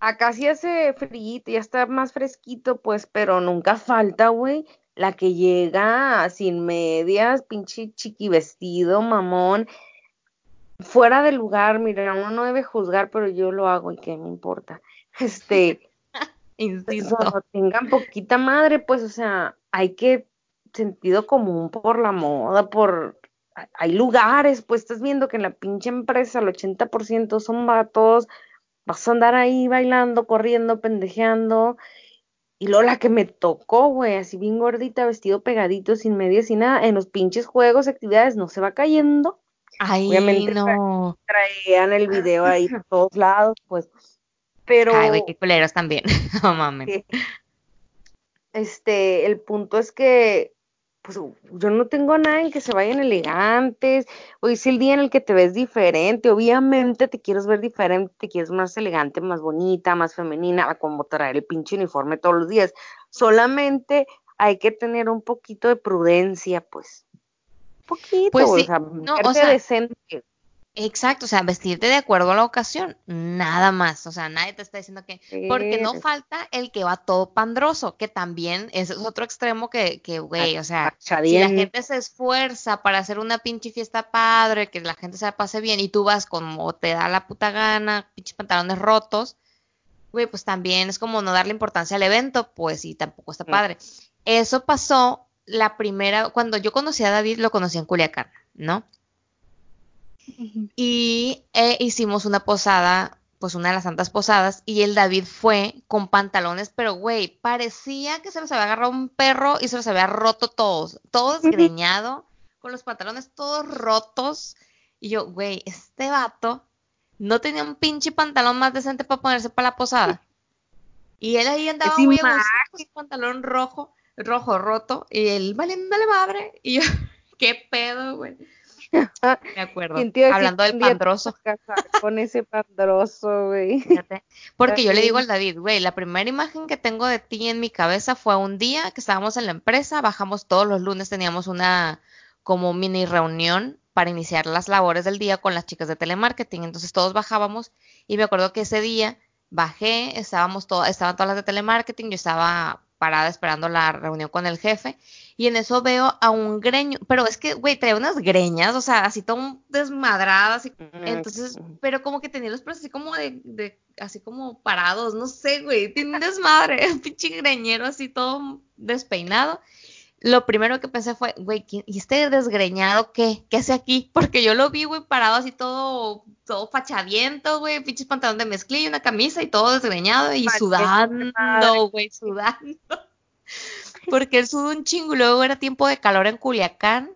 Acá sí hace frío, ya está más fresquito, pues, pero nunca falta, güey, la que llega sin medias, pinche chiqui vestido, mamón, fuera de lugar, mira, uno no debe juzgar, pero yo lo hago y qué me importa. Este, insisto. tengan poquita madre, pues, o sea, hay que sentido común por la moda, por hay lugares, pues estás viendo que en la pinche empresa el 80% son vatos, vas a andar ahí bailando, corriendo, pendejeando. Y luego la que me tocó, güey, así bien gordita, vestido pegadito, sin medias y nada, en los pinches juegos, actividades, no se va cayendo. Ay, Obviamente no. traían el video ahí por todos lados, pues. Pero. Ay, güey, qué culeros también. no mames. Este, el punto es que pues yo no tengo nada en que se vayan elegantes, hoy es el día en el que te ves diferente, obviamente te quieres ver diferente, te quieres más elegante, más bonita, más femenina, como traer el pinche uniforme todos los días, solamente hay que tener un poquito de prudencia, pues, un poquito, pues o sea, no, o sea, decente. Exacto, o sea, vestirte de acuerdo a la ocasión, nada más, o sea, nadie te está diciendo que, porque no falta el que va todo pandroso, que también es otro extremo que, que güey, o sea, si la gente se esfuerza para hacer una pinche fiesta padre, que la gente se la pase bien y tú vas como te da la puta gana, pinches pantalones rotos, güey, pues también es como no darle importancia al evento, pues sí, tampoco está mm. padre. Eso pasó la primera, cuando yo conocí a David, lo conocí en Culiacán, ¿no? Y eh, hicimos una posada, pues una de las santas posadas, y el David fue con pantalones, pero güey, parecía que se los había agarrado un perro y se los había roto todos, todo desgreñado, con los pantalones todos rotos. Y yo, güey, este vato no tenía un pinche pantalón más decente para ponerse para la posada. Y él ahí andaba muy con pantalón rojo, rojo, roto, y él valiéndole madre. Y yo, qué pedo, güey. Me acuerdo. Hablando del pandroso. Con ese pandroso, güey. Porque yo le digo al David, güey, la primera imagen que tengo de ti en mi cabeza fue un día que estábamos en la empresa, bajamos todos los lunes, teníamos una como mini reunión para iniciar las labores del día con las chicas de telemarketing. Entonces todos bajábamos y me acuerdo que ese día bajé, estábamos todas, estaban todas las de telemarketing, yo estaba parada esperando la reunión con el jefe Y en eso veo a un greño, pero es que, güey, trae unas greñas, o sea, así todo desmadradas. Y, mm, entonces, pero como que tenía los pelos así como de, de, así como parados, no sé, güey, tiene un desmadre, un pinche greñero así todo despeinado lo primero que pensé fue, güey, ¿y este desgreñado qué? ¿Qué hace aquí? Porque yo lo vi, güey, parado así todo, todo fachadiento, güey, pinches pantalón de mezclilla, una camisa y todo desgreñado y sudando, güey, sudando. Porque él sudó un chingo y luego era tiempo de calor en Culiacán.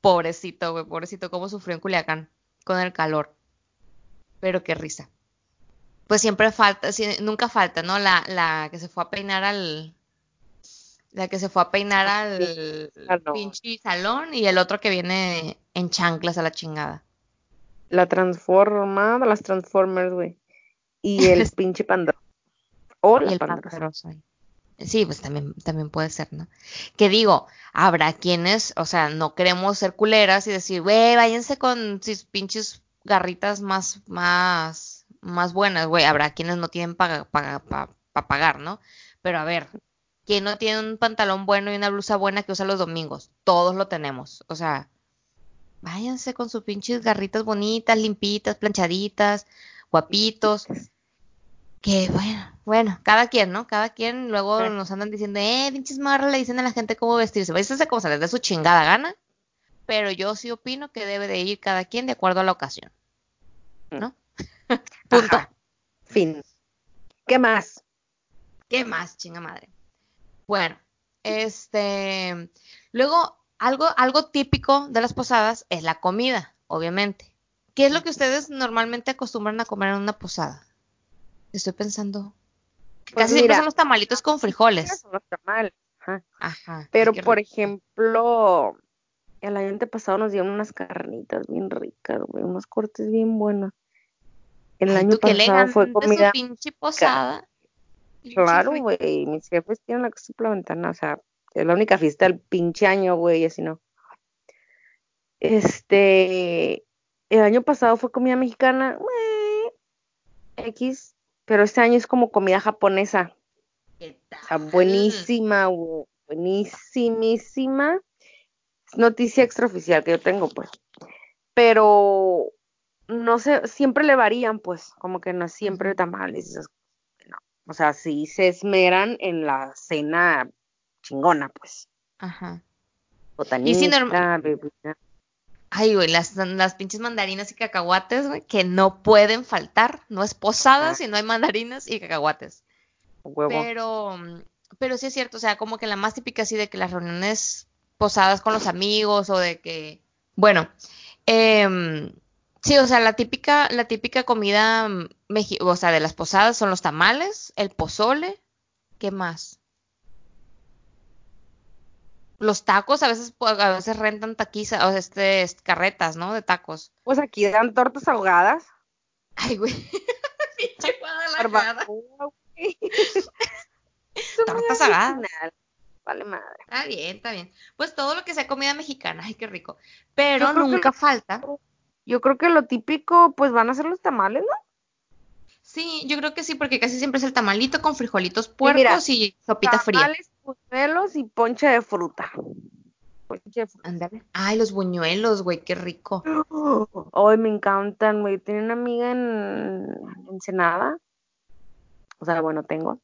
Pobrecito, güey, pobrecito, cómo sufrió en Culiacán con el calor. Pero qué risa. Pues siempre falta, nunca falta, ¿no? La, la que se fue a peinar al, la que se fue a peinar al pinche salón y el otro que viene en chanclas a la chingada. La transforma, las Transformers, güey. Y el pinche panda. O la y Sí, pues también, también puede ser, ¿no? Que digo, habrá quienes, o sea, no queremos ser culeras y decir, güey, váyanse con sus pinches garritas más, más, más buenas, güey. Habrá quienes no tienen para pagar, ¿no? Pero a ver, ¿Quién no tiene un pantalón bueno y una blusa buena que usa los domingos? Todos lo tenemos. O sea, váyanse con sus pinches garritas bonitas, limpitas, planchaditas, guapitos. Que bueno, bueno, cada quien, ¿no? Cada quien luego nos andan diciendo, eh, pinches marras, le dicen a la gente cómo vestirse. Váyanse como se les dé su chingada gana. Pero yo sí opino que debe de ir cada quien de acuerdo a la ocasión. ¿No? Punto. Fin. ¿Qué más? ¿Qué más, chinga madre? Bueno, este, luego algo, algo típico de las posadas es la comida, obviamente. ¿Qué es lo que ustedes normalmente acostumbran a comer en una posada? Estoy pensando. Pues casi siempre son los tamalitos con frijoles. Son los tamales. Ajá. Pero, por ejemplo, el año pasado nos dieron unas carnitas bien ricas, güey, unos cortes bien buenos. El año pasado fue comida. Su pinche posada. Claro, güey, mis jefes tienen la casa por la ventana, o sea, es la única fiesta del pinche año, güey, así no. Este, el año pasado fue comida mexicana, güey, X, pero este año es como comida japonesa. ¿Qué tal? O sea, buenísima, buenísimísima. noticia extraoficial que yo tengo, pues. Pero no sé, siempre le varían, pues, como que no siempre tamales esas o sea, sí se esmeran en la cena chingona, pues. Ajá. Botanita, bebida. Ay, güey, las, las pinches mandarinas y cacahuates, güey, que no pueden faltar. No es posada si no hay mandarinas y cacahuates. Huevo. Pero, pero sí es cierto, o sea, como que la más típica así de que las reuniones posadas con los amigos o de que, bueno, eh, Sí, o sea, la típica, la típica comida, mm, o sea, de las posadas son los tamales, el pozole, ¿qué más? Los tacos a veces, pues, a veces rentan taquizas, o este, carretas, ¿no? De tacos. Pues aquí dan tortas ahogadas. Ay, güey. Pinche la Tortas ahogadas. Vale madre. Está bien, está bien. Pues todo lo que sea comida mexicana, ay, qué rico. Pero nunca falta yo creo que lo típico, pues van a ser los tamales, ¿no? Sí, yo creo que sí, porque casi siempre es el tamalito con frijolitos puercos y sopita fría. Buñuelos y ponche de fruta. Ponche de fruta. Ay, los buñuelos, güey, qué rico. Ay, me encantan, güey. Tiene una amiga en Ensenada. O sea, bueno, tengo.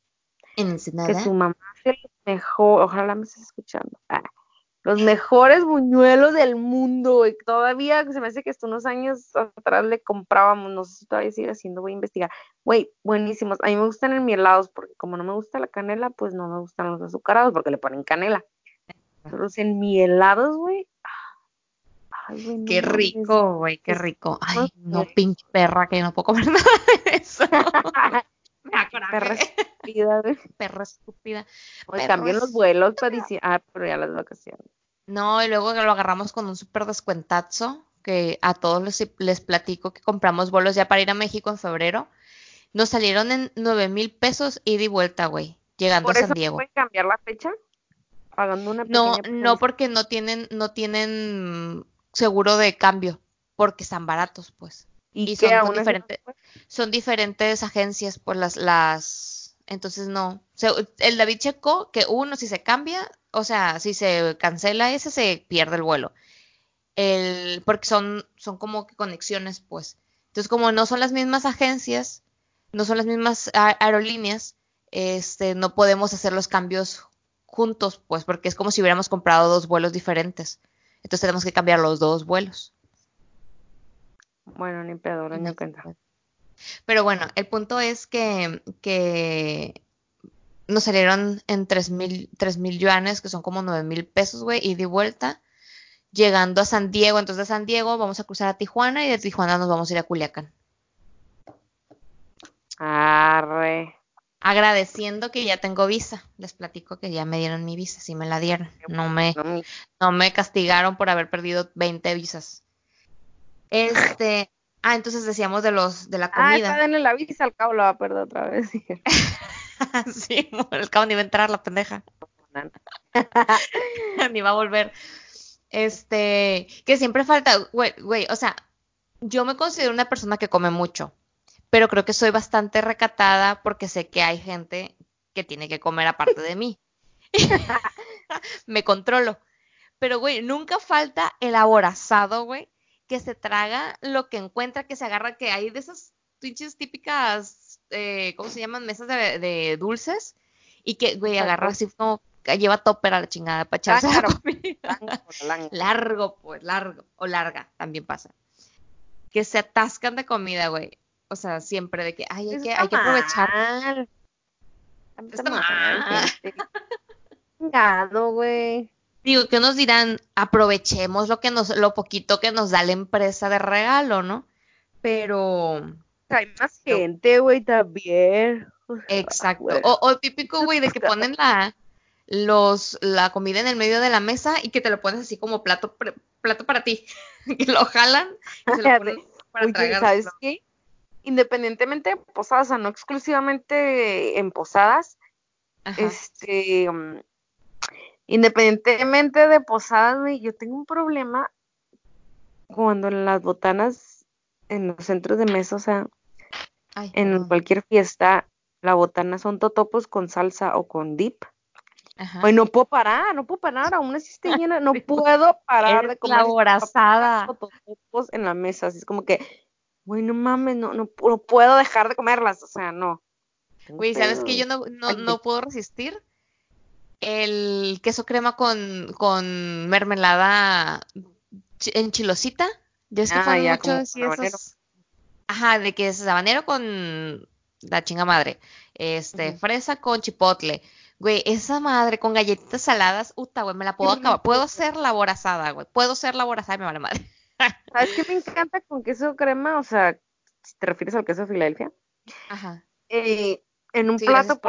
En Ensenada. Que su mamá es el mejor. Ojalá me estés escuchando. Ah los mejores buñuelos del mundo, güey. Todavía se me hace que hasta unos años atrás le comprábamos, no sé si todavía sigue haciendo, voy a investigar. Güey, buenísimos. A mí me gustan en mielados porque como no me gusta la canela, pues no me gustan los azucarados porque le ponen canela. Pero los enmielados, güey. Ay, güey, qué rico, güey, qué rico. Ay, no, pinche perra, que no puedo comer nada de eso. Perra estúpida, Perra estúpida. también los vuelos para decir, ah, pero ya las vacaciones. No, y luego lo agarramos con un súper descuentazo, que a todos les, les platico que compramos vuelos ya para ir a México en febrero. Nos salieron en nueve mil pesos ida y vuelta, güey, llegando a San Diego. ¿Pueden cambiar la fecha? Pagando una No, no porque no tienen, no tienen seguro de cambio, porque están baratos, pues. Y, son, diferentes, son diferentes agencias, por las, las, entonces no. el David checó que uno, si se cambia, o sea, si se cancela ese, se pierde el vuelo. El, porque son, son como conexiones, pues. Entonces, como no son las mismas agencias, no son las mismas aerolíneas, este, no podemos hacer los cambios juntos, pues, porque es como si hubiéramos comprado dos vuelos diferentes. Entonces tenemos que cambiar los dos vuelos. Bueno, ni pedo, no cuenta. Pero bueno, el punto es que, que nos salieron en 3 mil, mil yuanes, que son como 9 mil pesos, güey, y de vuelta, llegando a San Diego. Entonces de San Diego vamos a cruzar a Tijuana y de Tijuana nos vamos a ir a Culiacán. Arre. Agradeciendo que ya tengo visa. Les platico que ya me dieron mi visa, sí me la dieron. No me, no me castigaron por haber perdido 20 visas. Este, ah, entonces decíamos de los, de la ah, comida. Ah, denle la visa, al cabo la va a perder otra vez. sí, al cabo ni va a entrar la pendeja. ni va a volver. Este, que siempre falta, güey, güey, o sea, yo me considero una persona que come mucho, pero creo que soy bastante recatada porque sé que hay gente que tiene que comer aparte de mí. me controlo. Pero, güey, nunca falta el aborazado, güey, que se traga lo que encuentra, que se agarra, que hay de esas pinches típicas, eh, ¿cómo se llaman? Mesas de, dulces, y que, güey, agarra así como, lleva topper a la chingada para echarse la comida. largo, pues, largo, o larga, también pasa. Que se atascan de comida, güey. O sea, siempre de que, ay, hay, que, hay que aprovechar. Está mal. güey digo, que nos dirán, aprovechemos lo que nos, lo poquito que nos da la empresa de regalo, ¿no? Pero hay más gente, güey, también. Exacto. O, típico, güey, de que ponen la los la comida en el medio de la mesa y que te lo pones así como plato plato para ti. que lo jalan y se lo ponen para Oye, ¿sabes qué? Independientemente de posadas, o sea, no exclusivamente en posadas, este Independientemente de posadas, yo tengo un problema cuando en las botanas, en los centros de mesa, o sea, en cualquier fiesta, la botana son totopos con salsa o con dip. Ajá. no puedo parar, no puedo parar, aún así estoy llena, no puedo parar de comer totopos en la mesa, así es como que, güey, no mames, no, no, puedo dejar de comerlas, o sea, no. Güey, ¿sabes que yo no, no, no puedo resistir? El queso crema con, con mermelada en chilosita. Ya es que ah, mucho esos. Ajá, de que es habanero con la chinga madre. Este, fresa con chipotle. Güey, esa madre con galletitas saladas, uta, güey, me la puedo acabar. Puedo hacer la borazada, güey. Puedo ser la borazada, me vale madre. ¿Sabes qué me encanta con queso crema? O sea, si te refieres al queso de Filadelfia. Ajá. Eh, en un plato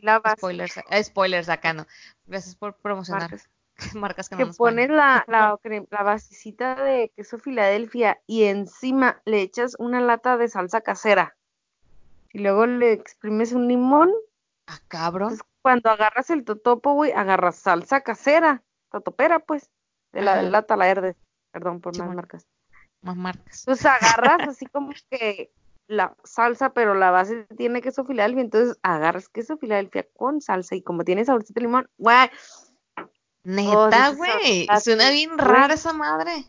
la base. Spoilers, eh, spoilers acá no. Gracias por promocionar. Marcas, que, que pones la, la, la, basecita de queso Filadelfia y encima le echas una lata de salsa casera. Y luego le exprimes un limón. Ah, cabrón. cuando agarras el totopo, güey, agarras salsa casera, totopera, pues, de la lata, la verde. Perdón por más marcas. Más marcas. Entonces agarras así como que la salsa, pero la base tiene queso Filadelfia, entonces agarras queso Filadelfia con salsa y como tiene saborcito de limón, güey. Neta, güey, suena bien rara esa madre.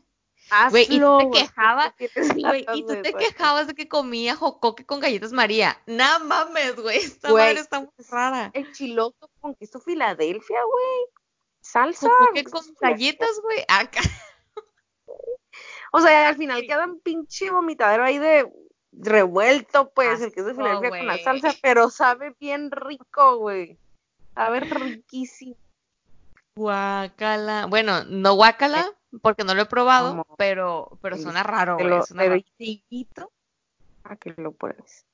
Güey, y tú te quejabas, güey, y tú te quejabas de que comía jocoque con galletas María. No mames, güey, esta madre está muy rara. El chiloto con queso Filadelfia, güey. Salsa. Jocoque con galletas, güey. Acá. O sea, al final queda un pinche vomitadero ahí de revuelto, pues, el que es de Filadelfia con la salsa, pero sabe bien rico, güey. Sabe riquísimo. Guacala. Bueno, no guacala, porque no lo he probado, pero, pero suena raro, güey. Suena a que lo pruebes.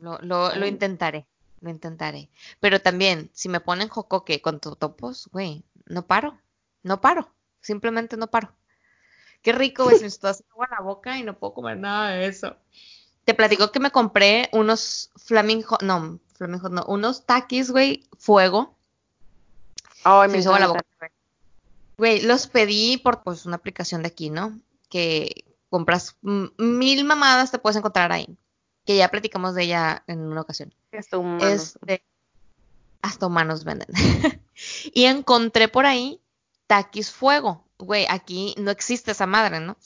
Lo, lo, lo intentaré, lo intentaré. Pero también, si me ponen jocoque con totopos, güey, no paro, no paro, simplemente no paro. Qué rico, güey, se me está haciendo agua la boca y no puedo comer nada de eso. Te platico que me compré unos flamingo, no, flamingo, no, unos taquis, güey, fuego. Ay, me hizo la boca. Güey, los pedí por pues una aplicación de aquí, ¿no? Que compras mil mamadas te puedes encontrar ahí. Que ya platicamos de ella en una ocasión. Este, Hasta humanos venden. y encontré por ahí taquis fuego. Güey, aquí no existe esa madre, ¿no?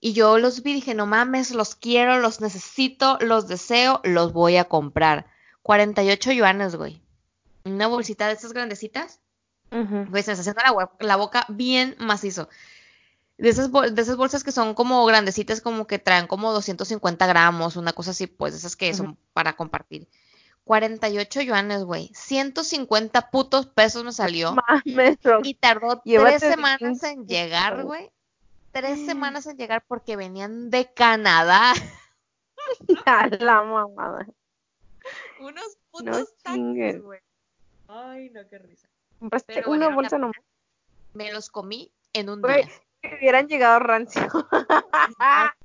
Y yo los vi dije, no mames, los quiero, los necesito, los deseo, los voy a comprar. 48 yuanes, güey. Una bolsita de estas grandecitas. Güey, se me está haciendo la, boca bien macizo. De esas, de esas bolsas que son como grandecitas, como que traen como 250 gramos, una cosa así, pues, esas que son para compartir. 48 yuanes, güey. 150 putos pesos me salió. Mames, y tardó tres semanas en llegar, güey. Tres semanas en llegar porque venían de Canadá. A la mamada. Unos putos no güey. Ay, no, qué risa. Compraste una bolsa nomás. Me los comí en un día. Que hubieran llegado rancio.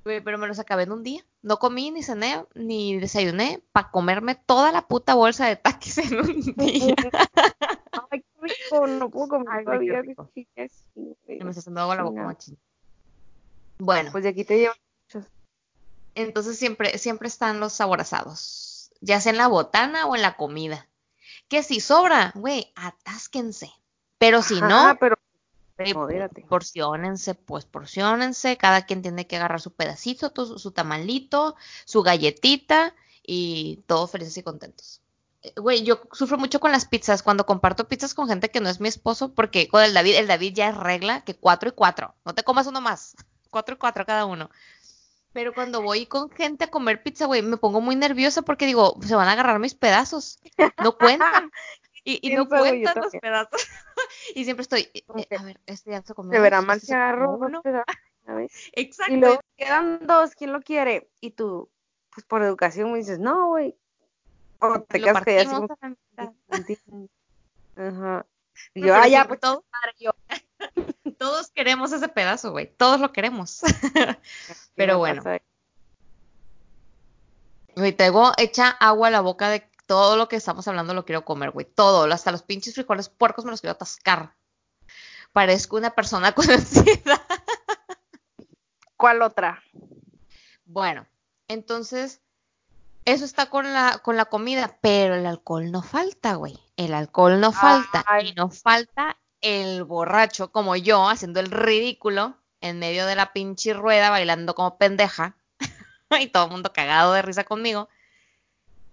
pero me los acabé en un día. No comí, ni cené, ni desayuné para comerme toda la puta bolsa de taquis en un día. Ay, qué rico, no puedo comer todavía. me está haciendo agua la boca machín. Bueno. Pues de aquí te llevo muchos. Entonces siempre, siempre están los saborazados. Ya sea en la botana o en la comida. Que si sobra, güey, atásquense. Pero si no, pero porciónense, pues porciónense. Cada quien tiene que agarrar su pedacito, su, tamalito, su galletita y todos felices y contentos. Eh, güey, yo sufro mucho con las pizzas. Cuando comparto pizzas con gente que no es mi esposo, porque con el David, el David ya es regla que cuatro y cuatro. No te comas uno más. Cuatro y cuatro cada uno. Pero cuando voy con gente a comer pizza, güey, me pongo muy nerviosa porque digo, se van a agarrar mis pedazos. No cuentan. Y, no cuentan los pedazos. y siempre estoy, eh, eh, a ver, este ya se comió. Se verá mal si agarro Exacto. Y luego quedan dos, ¿quién lo quiere? Y tú, pues por educación me dices, no, güey. O te quedas que Ajá. Y yo, ah, ya, pues todos, todos queremos ese pedazo, güey. Todos lo queremos. pero bueno. Güey, tengo hecha agua a la boca de todo lo que estamos hablando lo quiero comer, güey. Todo, hasta los pinches frijoles puercos me los quiero atascar. Parezco una persona conocida. ¿Cuál otra? Bueno, entonces, eso está con la, con la comida, pero el alcohol no falta, güey. El alcohol no falta. Y no falta el borracho como yo, haciendo el ridículo en medio de la pinche rueda, bailando como pendeja. y todo el mundo cagado de risa conmigo.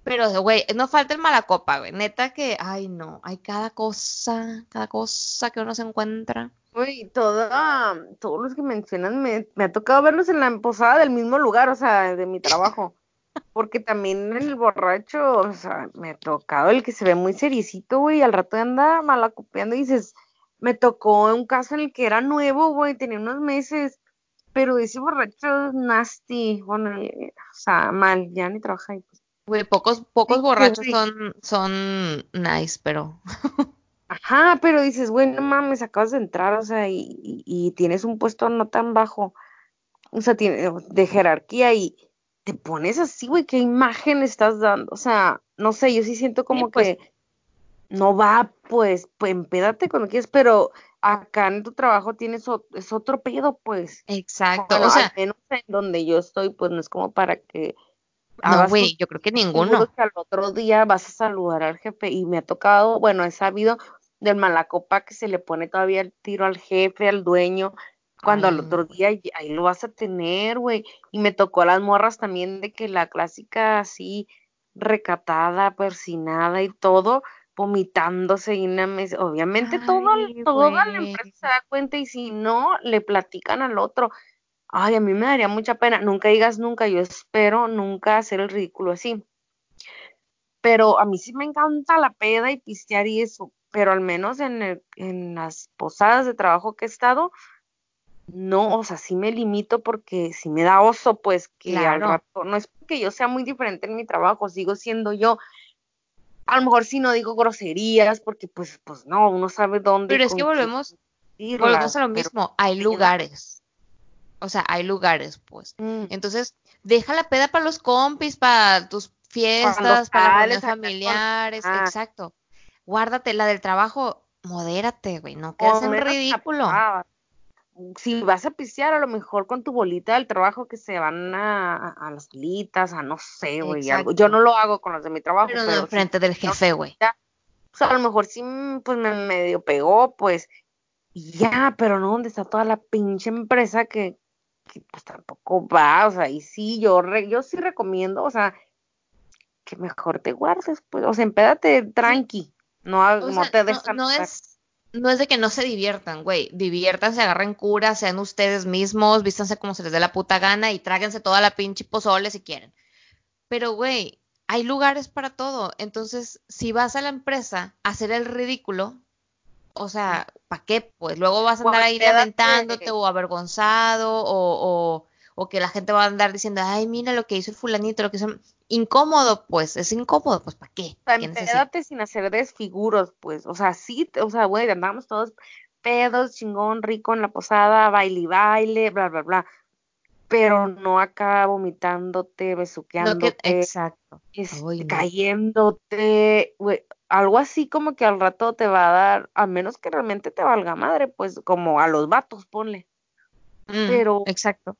Pero, güey, no falta el mala copa, güey. Neta que, ay, no, hay cada cosa, cada cosa que uno se encuentra. Güey, toda, todos los que mencionan, me, me ha tocado verlos en la posada del mismo lugar, o sea, de mi trabajo. Porque también el borracho, o sea, me ha tocado el que se ve muy sericito, güey, y al rato anda malacopeando y dices, me tocó un caso en el que era nuevo, güey, tenía unos meses, pero ese borracho es nasty, bueno, eh, o sea, mal, ya ni trabaja ahí, pues. Güey, pocos, pocos borrachos son, son nice, pero. Ajá, pero dices, güey, no mames, acabas de entrar, o sea, y, y, tienes un puesto no tan bajo, o sea, tiene, de jerarquía y te pones así, güey, ¿qué imagen estás dando? O sea, no sé, yo sí siento como pues que no va, pues, pues, empédate cuando quieres, pero acá en tu trabajo tienes es otro pedo, pues. Exacto, o sea, al menos en donde yo estoy, pues no es como para que no, güey, yo creo que ninguno. Que al otro día vas a saludar al jefe y me ha tocado, bueno, he sabido del malacopa que se le pone todavía el tiro al jefe, al dueño, cuando al otro día ahí lo vas a tener, güey. Y me tocó a las morras también de que la clásica así recatada, persinada y todo, vomitándose y una mesa. Obviamente todo, toda la empresa se da cuenta y si no, le platican al otro. Ay, a mí me daría mucha pena. Nunca digas nunca, yo espero nunca hacer el ridículo así. Pero a mí sí me encanta la peda y pistear y eso, pero al menos en, en las posadas de trabajo que he estado, no, o sea, sí me limito porque si me da oso, pues que al rato, no es porque yo sea muy diferente en mi trabajo, sigo siendo yo. A lo mejor si no digo groserías, porque pues, pues no, uno sabe dónde. Pero es que volvemos, volvemos a lo mismo, hay lugares o sea, hay lugares, pues. Mm. Entonces, deja la peda para los compis, para tus fiestas, para los familiares, ah. exacto. Guárdate la del trabajo, modérate, güey, no quedes en ridículo. Si vas a pisear, a lo mejor con tu bolita del trabajo que se van a, a las litas, a no sé, güey. Yo no lo hago con los de mi trabajo. Pero, pero frente del jefe, güey. pues a lo mejor sí, pues me medio pegó, pues, y ya, pero no, ¿dónde está toda la pinche empresa que pues tampoco va, o sea, y sí, yo, yo sí recomiendo, o sea, que mejor te guardes, pues, o sea, empédate tranqui, no, no te dejan. No, es, no es de que no se diviertan, güey, diviértanse, agarren cura, sean ustedes mismos, vístanse como se les dé la puta gana y tráguense toda la pinche pozole si quieren. Pero, güey, hay lugares para todo, entonces, si vas a la empresa a hacer el ridículo, o sea, ¿para qué? Pues luego vas a andar ahí lamentándote o avergonzado o, o, que la gente va a andar diciendo, ay, mira lo que hizo el fulanito, lo que hizo... Incómodo, pues, es incómodo, pues, ¿para qué? O sin hacer desfiguros, pues, o sea, sí, o sea, güey, andamos todos pedos, chingón, rico en la posada, baile y baile, bla, bla, bla, pero no acá vomitándote, besuqueándote, exacto. Este, cayéndote, güey, algo así como que al rato te va a dar, a menos que realmente te valga madre, pues como a los vatos, ponle. Mm, pero exacto.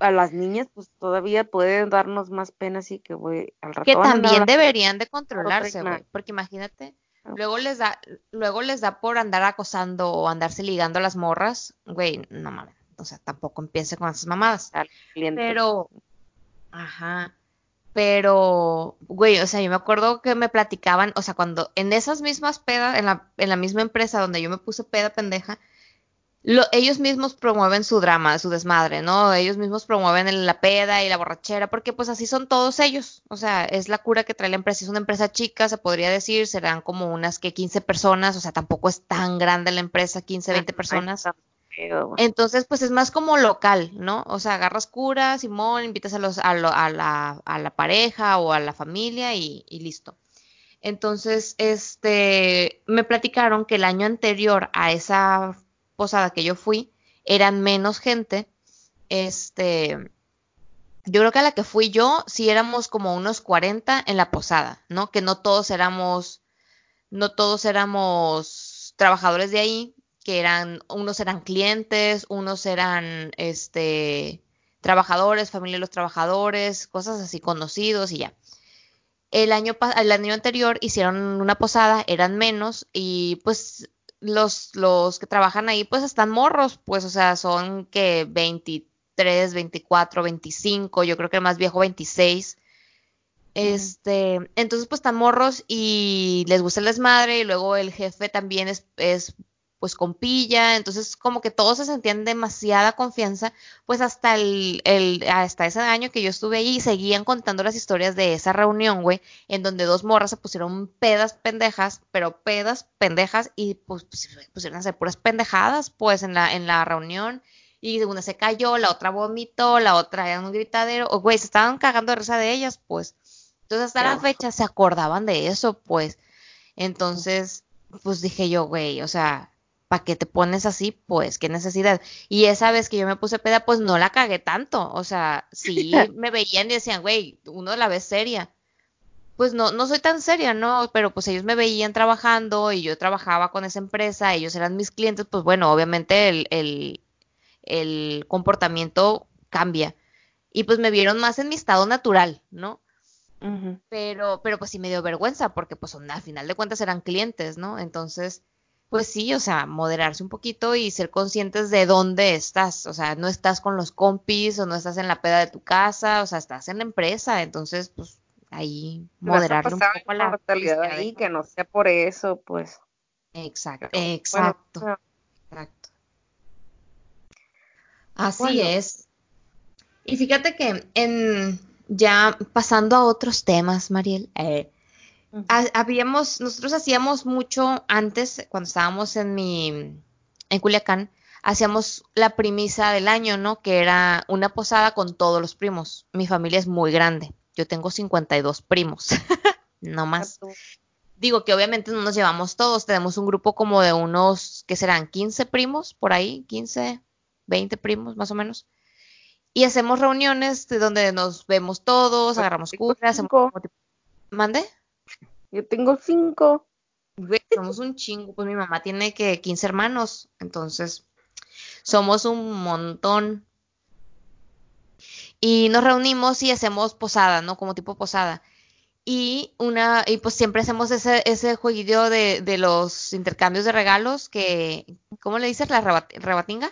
A las niñas, pues todavía pueden darnos más pena, así que, güey, al rato. Que también deberían de controlarse, güey, porque imagínate, luego les da, luego les da por andar acosando o andarse ligando a las morras, güey, no mames, o sea, tampoco empiece con esas mamadas. Pero, ajá, pero, güey, o sea, yo me acuerdo que me platicaban, o sea, cuando en esas mismas pedas, en la, en la misma empresa donde yo me puse peda pendeja, lo, ellos mismos promueven su drama, su desmadre, ¿no? Ellos mismos promueven la peda y la borrachera, porque pues así son todos ellos. O sea, es la cura que trae la empresa. Es una empresa chica, se podría decir, serán como unas que 15 personas, o sea, tampoco es tan grande la empresa, 15, 20 personas. Entonces, pues es más como local, ¿no? O sea, agarras cura, Simón, invitas a, los, a, la, a la, pareja o a la familia y, listo. Entonces, este, me platicaron que el año anterior a esa posada que yo fui, eran menos gente. Este, yo creo que a la que fui yo, sí éramos como unos 40 en la posada, ¿no? Que no todos éramos, no todos éramos trabajadores de ahí, que eran, unos eran clientes, unos eran este trabajadores, familia de los trabajadores, cosas así conocidos y ya. El año, el año anterior hicieron una posada, eran menos y pues los, los que trabajan ahí pues están morros, pues o sea, son que 23, 24, 25, yo creo que el más viejo 26. Este, entonces pues están morros y les gusta el desmadre y luego el jefe también es, es pues con pilla, entonces como que todos se sentían demasiada confianza, pues hasta el, el, hasta ese año que yo estuve ahí seguían contando las historias de esa reunión, güey, en donde dos morras se pusieron pedas pendejas, pero pedas pendejas y pues, pues pusieron a hacer puras pendejadas, pues en la, en la reunión, y una se cayó, la otra vomitó, la otra era un gritadero, o güey, se estaban cagando de risa de ellas, pues. Entonces hasta la fecha se acordaban de eso, pues. Entonces, pues dije yo, güey, o sea, ¿para qué te pones así? Pues, qué necesidad. Y esa vez que yo me puse peda, pues no la cagué tanto. O sea, sí me veían y decían, güey, uno la ve seria. Pues no, no soy tan seria, ¿no? Pero pues ellos me veían trabajando y yo trabajaba con esa empresa, ellos eran mis clientes, pues bueno, obviamente el, el, el comportamiento cambia. Y pues me vieron más en mi estado natural, ¿no? Pero, pero pues sí me dio vergüenza, porque pues al final de cuentas eran clientes, ¿no? Entonces, pues sí, o sea, moderarse un poquito y ser conscientes de dónde estás. O sea, no estás con los compis o no estás en la peda de tu casa, o sea, estás en la empresa. Entonces, pues ahí moderarle un poco la ahí, que no sea por eso, pues. Exacto, exacto, exacto. Así es. Y fíjate que en ya pasando a otros temas, Mariel, eh, habíamos, nosotros hacíamos mucho antes, cuando estábamos en mi, en Culiacán, hacíamos la primisa del año, ¿no? Que era una posada con todos los primos. Mi familia es muy grande. Yo tengo 52 primos, no más. Digo que obviamente no nos llevamos todos, tenemos un grupo como de unos, que serán 15 primos, por ahí, 15, 20 primos más o menos. Y hacemos reuniones de donde nos vemos todos, agarramos curas, hacemos... ¿Mande? Yo tengo cinco. somos un chingo. Pues mi mamá tiene que 15 hermanos. Entonces, somos un montón. Y nos reunimos y hacemos posada, ¿no? Como tipo posada. Y una, y pues siempre hacemos ese, ese jueguillo de, de los intercambios de regalos que, ¿cómo le dices? ¿La rebatinga?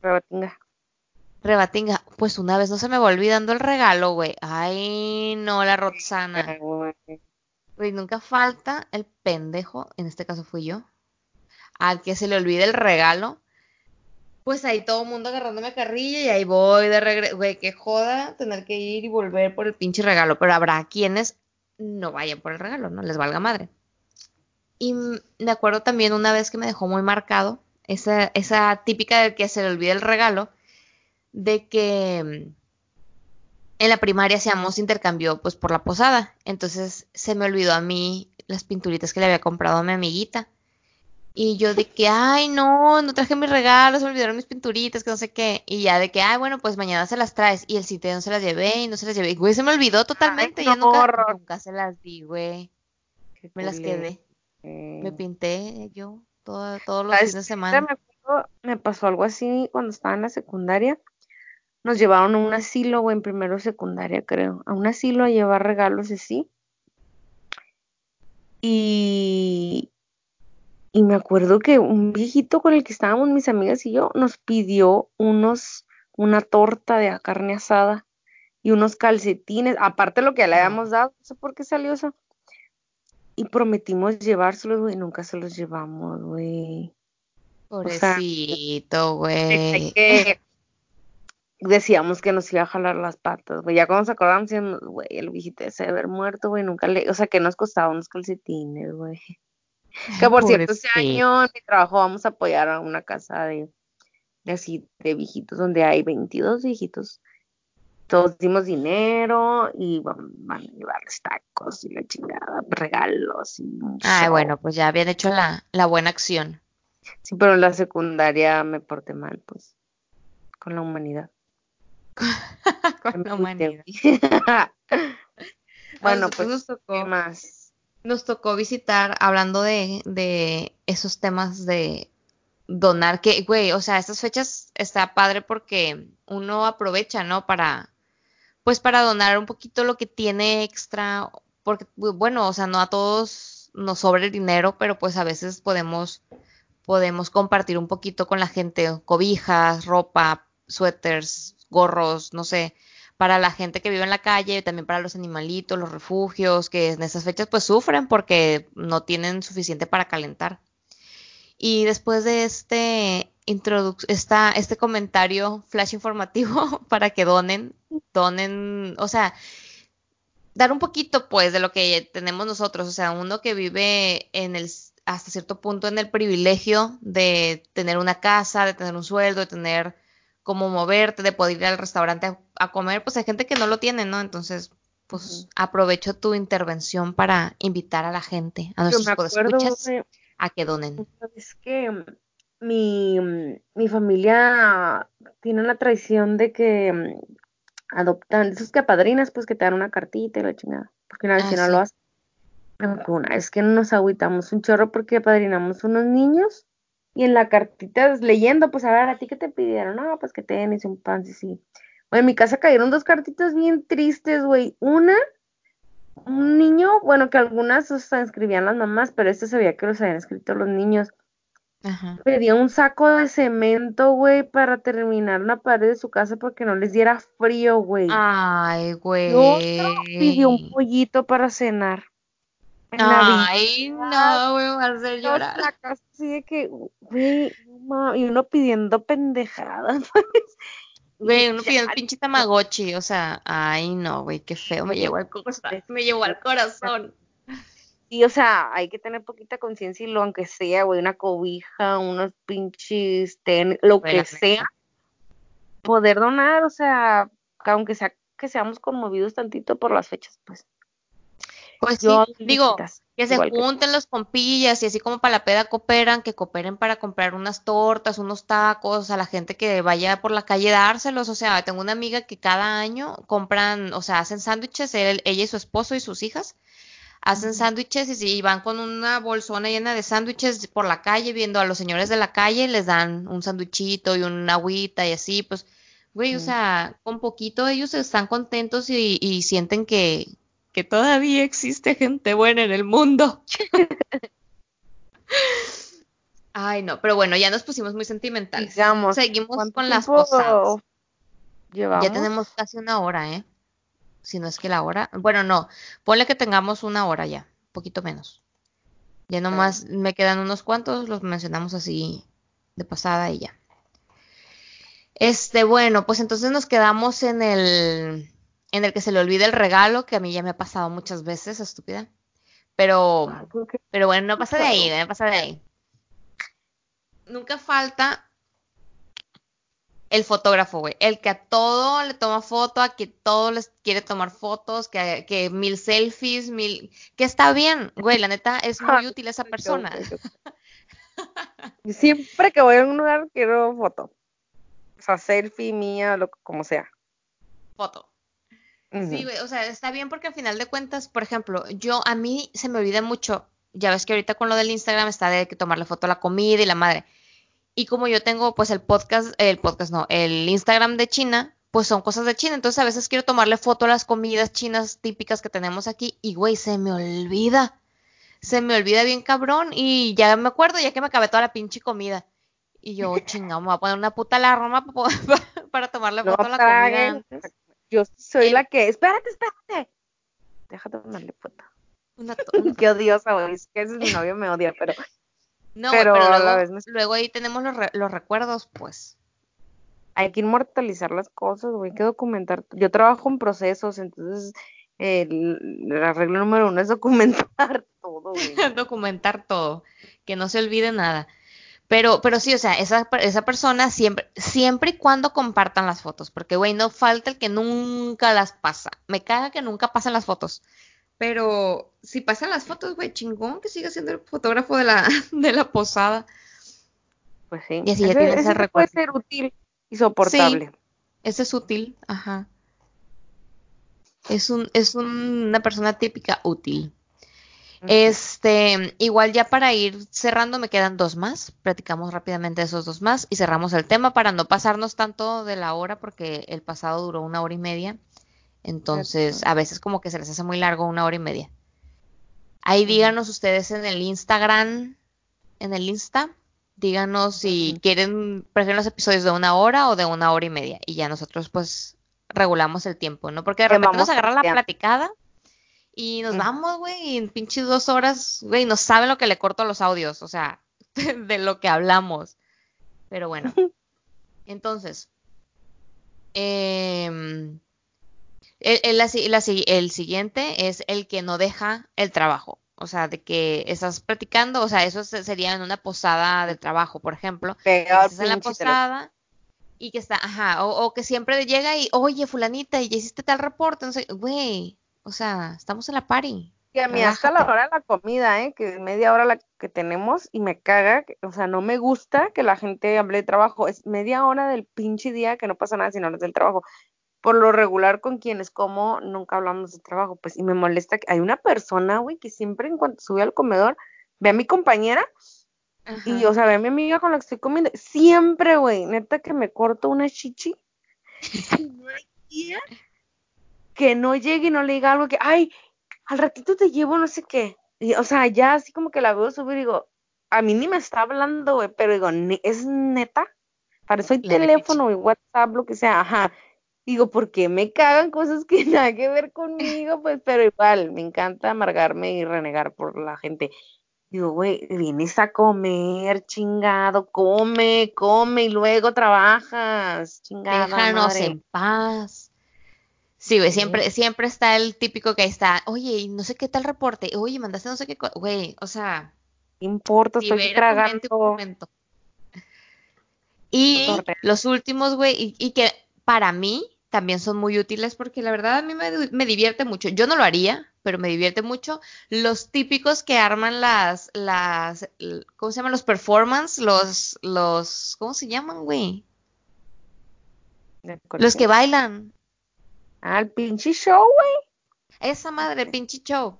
Rebatinga. Rebatinga. Pues una vez no se me va olvidando el regalo, güey. Ay, no, la Roxana. Güey, nunca falta el pendejo, en este caso fui yo, al que se le olvide el regalo. Pues ahí todo el mundo agarrándome carrilla y ahí voy de regreso. Güey, qué joda tener que ir y volver por el pinche regalo. Pero habrá quienes no vayan por el regalo, no les valga madre. Y me acuerdo también una vez que me dejó muy marcado esa, esa típica de que se le olvide el regalo, de que mm, en la primaria hacíamos intercambio pues por la posada. Entonces se me olvidó a mí las pinturitas que le había comprado a mi amiguita. Y yo de que, ay, no, no traje mis regalos, se me olvidaron mis pinturitas, que no sé qué. Y ya de que, ay, bueno, pues mañana se las traes. Y el sitio no se las llevé y no se las llevé. Y, güey, se me olvidó totalmente. ya nunca, nunca, se las di, güey. Me las quedé. Me pinté yo todos los fines de semana. Me, me pasó algo así cuando estaba en la secundaria nos llevaron a un asilo, o en primero secundaria, creo, a un asilo a llevar regalos así. Y, y me acuerdo que un viejito con el que estábamos mis amigas y yo nos pidió unos, una torta de carne asada y unos calcetines, aparte de lo que le habíamos dado, no sé por qué salió eso. Y prometimos llevárselos, güey, nunca se los llevamos, güey. Pobrecito, güey decíamos que nos iba a jalar las patas, güey. Ya cuando nos acordamos, decíamos, güey, el viejito ese de haber muerto, güey, nunca le, o sea, que nos costaba unos calcetines, güey. Que por cierto, este año en mi trabajo vamos a apoyar a una casa de, así, de viejitos, donde hay 22 viejitos. Todos dimos dinero y van, a llevarles tacos y la chingada, regalos y Ay, bueno, pues ya habían hecho la, la buena acción. Sí, pero en la secundaria me porté mal, pues, con la humanidad. con la humanidad. bueno, pues nos tocó más. Nos tocó visitar, hablando de, de esos temas de donar, que, güey, o sea, estas fechas está padre porque uno aprovecha, ¿no? Para, pues para donar un poquito lo que tiene extra, porque, bueno, o sea, no a todos nos sobra el dinero, pero pues a veces podemos, podemos compartir un poquito con la gente, cobijas, ropa, suéteres, gorros, no sé, para la gente que vive en la calle, también para los animalitos, los refugios, que en esas fechas pues sufren porque no tienen suficiente para calentar. Y después de este esta, este comentario flash informativo para que donen, donen, o sea, dar un poquito pues de lo que tenemos nosotros, o sea, uno que vive en el hasta cierto punto en el privilegio de tener una casa, de tener un sueldo, de tener cómo moverte, de poder ir al restaurante a, comer, pues hay gente que no lo tiene, ¿no? Entonces, pues aprovecho tu intervención para invitar a la gente, a nuestros escuchas, a que donen. Es que mi, mi familia tiene la tradición de que adoptan, esos que padrinas, pues que te dan una cartita y la chingada, porque una vez ah, no lo hacen. Una vez que nos agüitamos un chorro porque padrinamos unos niños y en la cartita leyendo, pues a ver, ¿a ti qué te pidieron? No, pues que tenis, un pan, sí, sí. Bueno, en mi casa cayeron dos cartitas bien tristes, güey. Una, un niño, bueno, que algunas o sea, escribían las mamás, pero este sabía que los habían escrito los niños. Ajá. Pedía un saco de cemento, güey, para terminar una pared de su casa porque no les diera frío, güey. Ay, güey. pidió un pollito para cenar. Ay, no, güey, va a hacer llorar. La casa así de que, güey, y uno pidiendo pendejadas, pues. Güey, uno pidiendo pinche tamagotchi, o sea, ay, no, güey, qué feo, me llevó al corazón, me llevó al corazón. Y, o sea, hay que tener poquita conciencia y lo aunque sea, güey, una cobija, unos pinches tenis, lo que sea, poder donar, o sea, aunque sea que seamos conmovidos tantito por las fechas, pues. Pues sí, digo, que se junten los compillas y así como para la peda cooperan, que cooperen para comprar unas tortas, unos tacos, a la gente que vaya por la calle dárselos. O sea, tengo una amiga que cada año compran, o sea, hacen sándwiches, ella y su esposo y sus hijas. Hacen sándwiches y, van con una bolsona llena de sándwiches por la calle, viendo a los señores de la calle, les dan un sándwichito y una agüita y así, pues, güey, o sea, con poquito ellos están contentos y, y sienten que, que todavía existe gente buena en el mundo. Ay, no, pero bueno, ya nos pusimos muy sentimentales. Seguimos con las posadas. Ya tenemos casi una hora, ¿eh? Si no es que la hora. Bueno, no. Ponle que tengamos una hora ya, un poquito menos. Ya nomás me quedan unos cuantos, los mencionamos así de pasada y ya. Este, bueno, pues entonces nos quedamos en el en el que se le olvida el regalo, que a mí ya me ha pasado muchas veces, estúpida. Pero, ah, pero bueno, no pasa de ahí, no pasa de ahí nunca falta el fotógrafo, güey. El que a todo le toma foto, a que todo les quiere tomar fotos, que, que mil selfies, mil. Que está bien, güey. La neta es muy útil esa persona. Siempre que voy a un lugar quiero foto. O sea, selfie mía, lo, como sea. Foto. Sí, güey. O sea, está bien porque al final de cuentas, por ejemplo, yo a mí se me olvida mucho. Ya ves que ahorita con lo del Instagram está de que tomarle foto a la comida y la madre. Y como yo tengo pues el podcast, el podcast no, el Instagram de China, pues son cosas de China. Entonces a veces quiero tomarle foto a las comidas chinas típicas que tenemos aquí y güey, se me olvida. Se me olvida bien cabrón y ya me acuerdo ya que me acabé toda la pinche comida. Y yo, chingado, me voy a poner una puta alarma para, tomarle foto a la comida. Yo soy la que, espérate, espérate. Déjate tomarle foto. Una Qué odiosa, güey. Es que ese es mi novio, me odia, pero no, pero, luego, luego, ahí tenemos los, los recuerdos, pues. Hay que inmortalizar las cosas, güey, hay que documentar. Yo trabajo en procesos, entonces el, regla número uno es documentar todo, güey. documentar todo, que no se olvide nada. Pero, pero sí, o sea, esa, esa persona siempre, siempre y cuando compartan las fotos, porque, güey, no falta el que nunca las pasa. Me caga que nunca pasan las fotos. Pero si pasan las fotos, güey, chingón que siga siendo el fotógrafo de la, de la posada. Pues sí. Y así ya tiene ese, puede ser útil y soportable. Sí, ese es útil, ajá. Es un, es una persona típica útil. Este, igual ya para ir cerrando me quedan dos más, platicamos rápidamente esos dos más y cerramos el tema para no pasarnos tanto de la hora porque el pasado duró una hora y media. Entonces, a veces como que se les hace muy largo una hora y media. Ahí díganos ustedes en el Instagram, en el Insta, díganos si quieren, prefieren los episodios de una hora o de una hora y media. Y ya nosotros pues regulamos el tiempo, ¿no? Porque de repente nos agarra la platicada y nos vamos, güey, y en pinches dos horas, güey, no saben lo que le corto a los audios, o sea, de lo que hablamos. Pero bueno. Entonces, eh, el, el, siguiente es el que no deja el trabajo. O sea, de que estás practicando, o sea, eso sería en una posada de trabajo, por ejemplo. estás en la posada y que está, ajá, o, que siempre llega y, oye, fulanita, y ya hiciste tal reporte, no sé, güey, o sea, estamos en la party. Y a mí hasta la hora de la comida, ¿eh? Que es media hora la que tenemos y me caga, o sea, no me gusta que la gente hable de trabajo. Es media hora del pinche día que no pasa nada si no hablas del trabajo por lo regular con quienes como nunca hablamos de trabajo, pues, y me molesta que hay una persona, güey, que siempre en cuanto sube al comedor, ve a mi compañera, y, o sea, ve a mi amiga con la que estoy comiendo, siempre, güey, neta que me corto una chichi, no hay que no llegue y no le diga algo que, ay, al ratito te llevo no sé qué, y, o sea, ya así como que la veo subir y digo, a mí ni me está hablando, güey, pero digo, ¿es neta? Para eso hay teléfono y WhatsApp, lo que sea, ajá, digo, ¿por qué me cagan cosas que nada que ver conmigo? Pues, pero igual, me encanta amargarme y renegar por la gente. Digo, güey, vienes a comer, chingado, come, come y luego trabajas, chingado. Déjanos en paz. Sí, güey, siempre, siempre está el típico que está, oye, no sé qué tal reporte, oye, mandaste no sé qué, güey, o sea. importa, estoy tragando. Y los últimos, güey, y que para mí, también son muy útiles porque la verdad a mí me, divierte mucho. Yo no lo haría, pero me divierte mucho. Los típicos que arman las, las, ¿cómo se llaman? Los performance, los, los, ¿cómo se llaman, güey? Los que bailan. El pinche show, güey. Esa madre, el pinche show.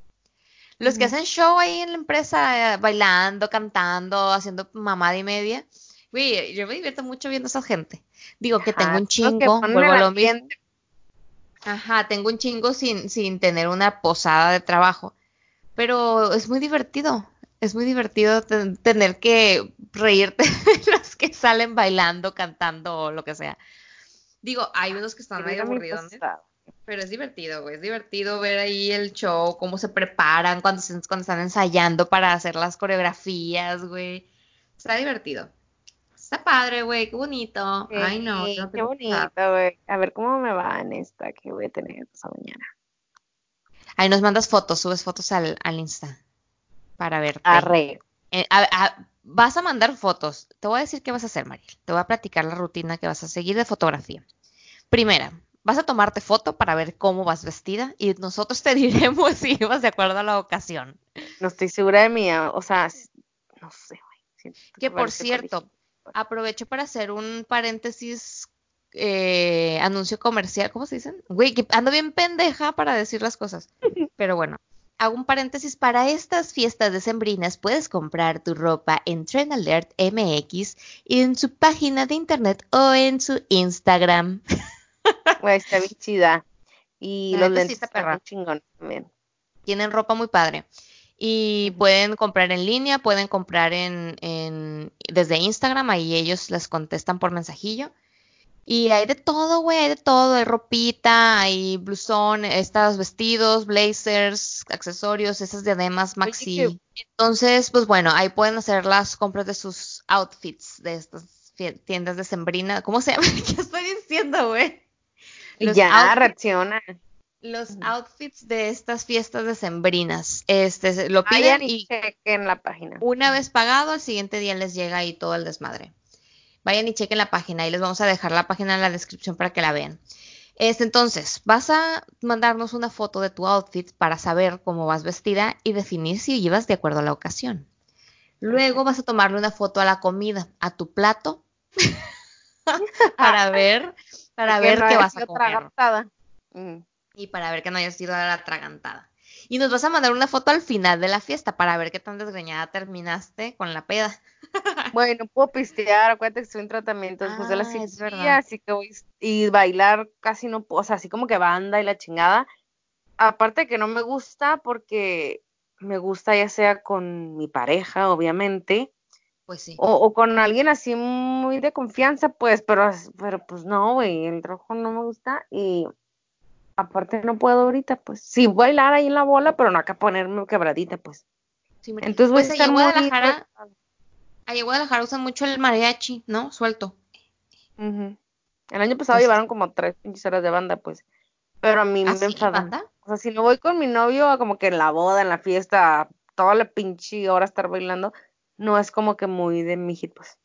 Los que hacen show ahí en la empresa, eh, bailando, cantando, haciendo mamada y media. Güey, yo me divierto mucho viendo a esa gente. Digo que tengo un chingo, vuelvo a lo mismo. Ajá, tengo un chingo sin, sin tener una posada de trabajo. Pero es muy divertido. Es muy divertido tener que reírte de los que salen bailando, cantando o lo que sea. Digo, hay unos que están medio aburridos. Pero es divertido, güey. Es divertido ver ahí el show, cómo se preparan cuando, cuando están ensayando para hacer las coreografías, güey. Está divertido. Está padre, güey, qué bonito. Ay, no. qué bonito, güey. A ver cómo me va en esta que voy a tener esta mañana. Ahí nos mandas fotos, subes fotos al, al Insta para verte. Arre. Eh, vas a mandar fotos. Te voy a decir qué vas a hacer, Mariel. Te voy a platicar la rutina que vas a seguir de fotografía. Primera, vas a tomarte foto para ver cómo vas vestida y nosotros te diremos si vas de acuerdo a la ocasión. No estoy segura de mí, o sea, no sé. Que por cierto, aprovecho para hacer un paréntesis eh, anuncio comercial, ¿cómo se dicen? Güey, que ando bien pendeja para decir las cosas. Pero bueno, hago un paréntesis, para estas fiestas decembrinas puedes comprar tu ropa en Trend Alert MX en su página de internet o en su Instagram. Güey, está bien chida. Y los lentes están chingón también. Tienen ropa muy padre. Y pueden comprar en línea, pueden comprar en, en, desde Instagram, ahí ellos les contestan por mensajillo. Y hay de todo, güey, hay de todo, hay ropita, hay blusón, estos vestidos, blazers, accesorios, esas diademas maxi. Entonces, pues bueno, ahí pueden hacer las compras de sus outfits de estas tiendas de sembrina. ¿Cómo se llama? ¿Qué estoy diciendo, güey? Ya, reacciona los outfits de estas fiestas decembrinas. Este, lo piden y, chequen la página. Una vez pagado, al siguiente día les llega ahí todo el desmadre. Vayan y chequen la página y les vamos a dejar la página en la descripción para que la vean. Este, entonces, vas a mandarnos una foto de tu outfit para saber cómo vas vestida y definir si llevas de acuerdo a la ocasión. Luego vas a tomarle una foto a la comida, a tu plato, para ver, para ver qué vas a comer y para ver que no haya sido la atragantada. Y nos vas a mandar una foto al final de la fiesta para ver qué tan desgreñada terminaste con la peda. Bueno, puedo pistear, acuérdate que estoy en tratamiento después de la ah, cirugía, así que voy y bailar casi no puedo, o sea, así como que banda y la chingada. Aparte que no me gusta porque me gusta ya sea con mi pareja, obviamente. Pues sí. O, o con alguien así muy de confianza, pues, pero, pero pues no, güey, el rojo no me gusta y aparte no puedo ahorita, pues. Sí, bailar ahí en la bola, pero no acá ponerme quebradita, pues. Entonces voy pues a estar muy Guadalajara, ahí en Guadalajara usan mucho el mariachi, ¿no? Suelto. El año pasado pues llevaron como tres pinches horas de banda, pues. Pero a mí ¿Ah, me enfada. O sea, si no voy con mi novio, como que en la boda, en la fiesta, toda la pinche hora estar bailando, no es como que muy de mi hit, pues.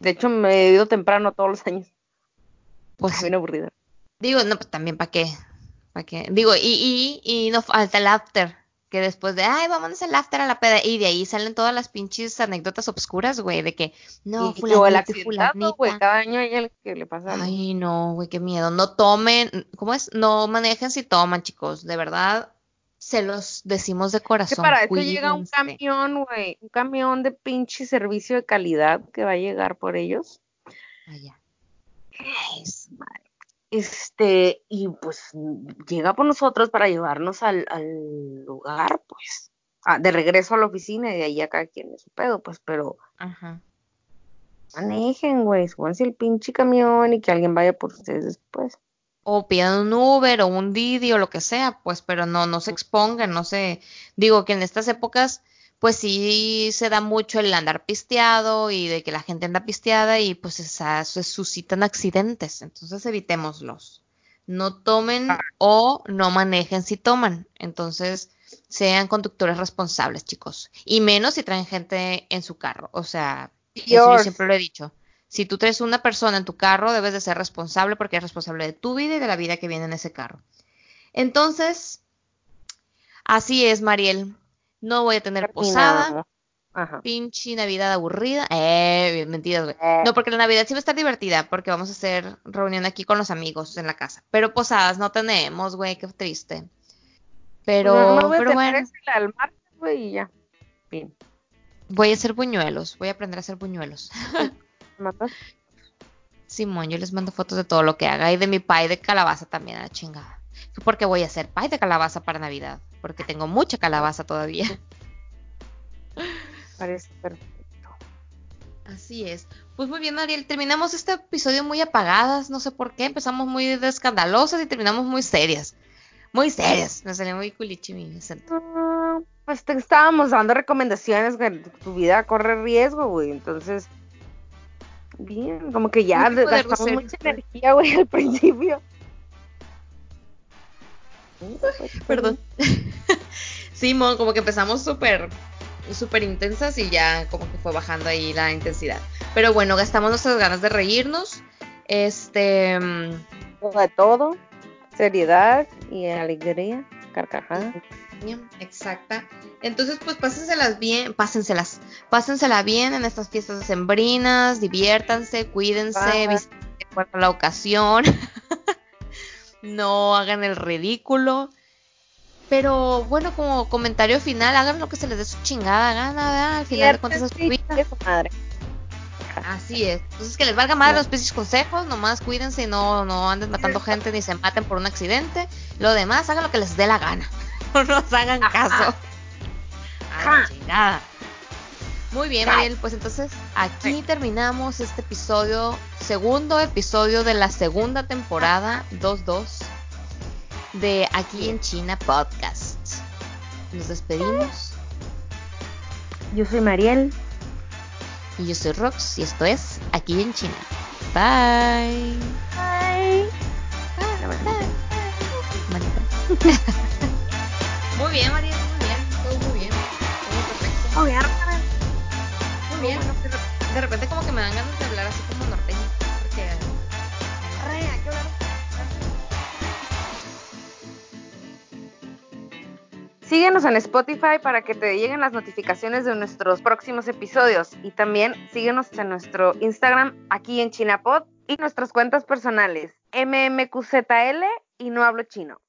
De hecho, me he ido temprano todos los años. Pues. Bien aburrido. Digo, no, pues también, ¿para qué? ¿Para qué? Digo, y, y, y no falta el after. Que después de, ay, vámonos al after a la peda. Y de ahí salen todas las pinches anécdotas obscuras, güey. De que, no, fulanito, fulanita. güey. Cada año hay el que le pasa Ay, no, güey, qué miedo. No tomen, ¿cómo es? No manejen si toman, chicos. De verdad, se los decimos de corazón. Que para eso llega un camión, güey. Un camión de pinche servicio de calidad que va a llegar por ellos. Allá. Ay, madre este, y pues llega por nosotros para llevarnos al, al lugar, pues, ah, de regreso a la oficina y de ahí acá quien es su pedo, pues, pero Ajá. manejen, güey, súbanse el pinche camión y que alguien vaya por ustedes después. O pidan un Uber o un Didi o lo que sea, pues, pero no, no se expongan, no se, digo que en estas épocas pues sí se da mucho el andar pisteado y de que la gente anda pisteada y pues se suscitan accidentes. Entonces evitémoslos. No tomen ah. o no manejen si toman. Entonces sean conductores responsables, chicos. Y menos si traen gente en su carro. O sea, yo siempre lo he dicho. Si tú traes una persona en tu carro, debes de ser responsable porque es responsable de tu vida y de la vida que viene en ese carro. Entonces, así es, Mariel no voy a tener posada. Ajá. Pinche Navidad aburrida. Eh, mentiras, güey. Eh. No, porque la Navidad sí va a estar divertida, porque vamos a hacer reunión aquí con los amigos en la casa. Pero posadas no tenemos, güey, qué triste. Pero, no, voy pero bueno. Al martes, güey, y ya. Bien. Voy a hacer buñuelos, voy a aprender a hacer buñuelos. ¿Matas? Simón, yo les mando fotos de todo lo que haga y de mi pie de calabaza también, a la chingada. Porque voy a hacer pie de calabaza para Navidad, porque tengo mucha calabaza todavía. Parece perfecto. Así es. Pues muy bien, Ariel, terminamos este episodio muy apagadas, no sé por qué, empezamos muy escandalosas y terminamos muy serias. Muy serias, me salió muy culichi mi acento. Ah, pues te estábamos dando recomendaciones que tu vida corre riesgo, güey, entonces bien, como que ya gastamos mucha energía, güey, al principio. Perdón. sí, como que empezamos súper súper intensas y ya como que fue bajando ahí la intensidad. Pero bueno, gastamos nuestras ganas de reírnos. Este. De todo, seriedad y alegría, carcajadas. Exacta. Entonces, pues pásenselas bien, pásenselas, pásensela bien en estas fiestas sembrinas, diviértanse, cuídense, por la ocasión. no hagan el ridículo. Pero bueno, como comentario final, hagan lo que se les dé su chingada gana, al final de cuentas es madre. Así es. Entonces que les valga madre los pinches consejos, nomás cuídense y no, no anden matando gente ni se maten por un accidente. Lo demás, hagan lo que les dé la gana. No nos hagan caso. A chingada. Muy bien, Mariel, pues entonces aquí terminamos este episodio, segundo episodio de la segunda temporada 2-2 de Aquí en China Podcast. Nos despedimos. Yo soy Mariel. Y yo soy Rox y esto es Aquí en China. Bye. Bye. Bye. Muy bien, Mariel, muy bien. Todo muy bien. Todo perfecto. Muy bien. Muy bien. De repente como que me dan ganas de hablar así como norteño. Porque... Síguenos en Spotify para que te lleguen las notificaciones de nuestros próximos episodios y también síguenos en nuestro Instagram aquí en ChinaPod y nuestras cuentas personales mmqzl y no hablo chino.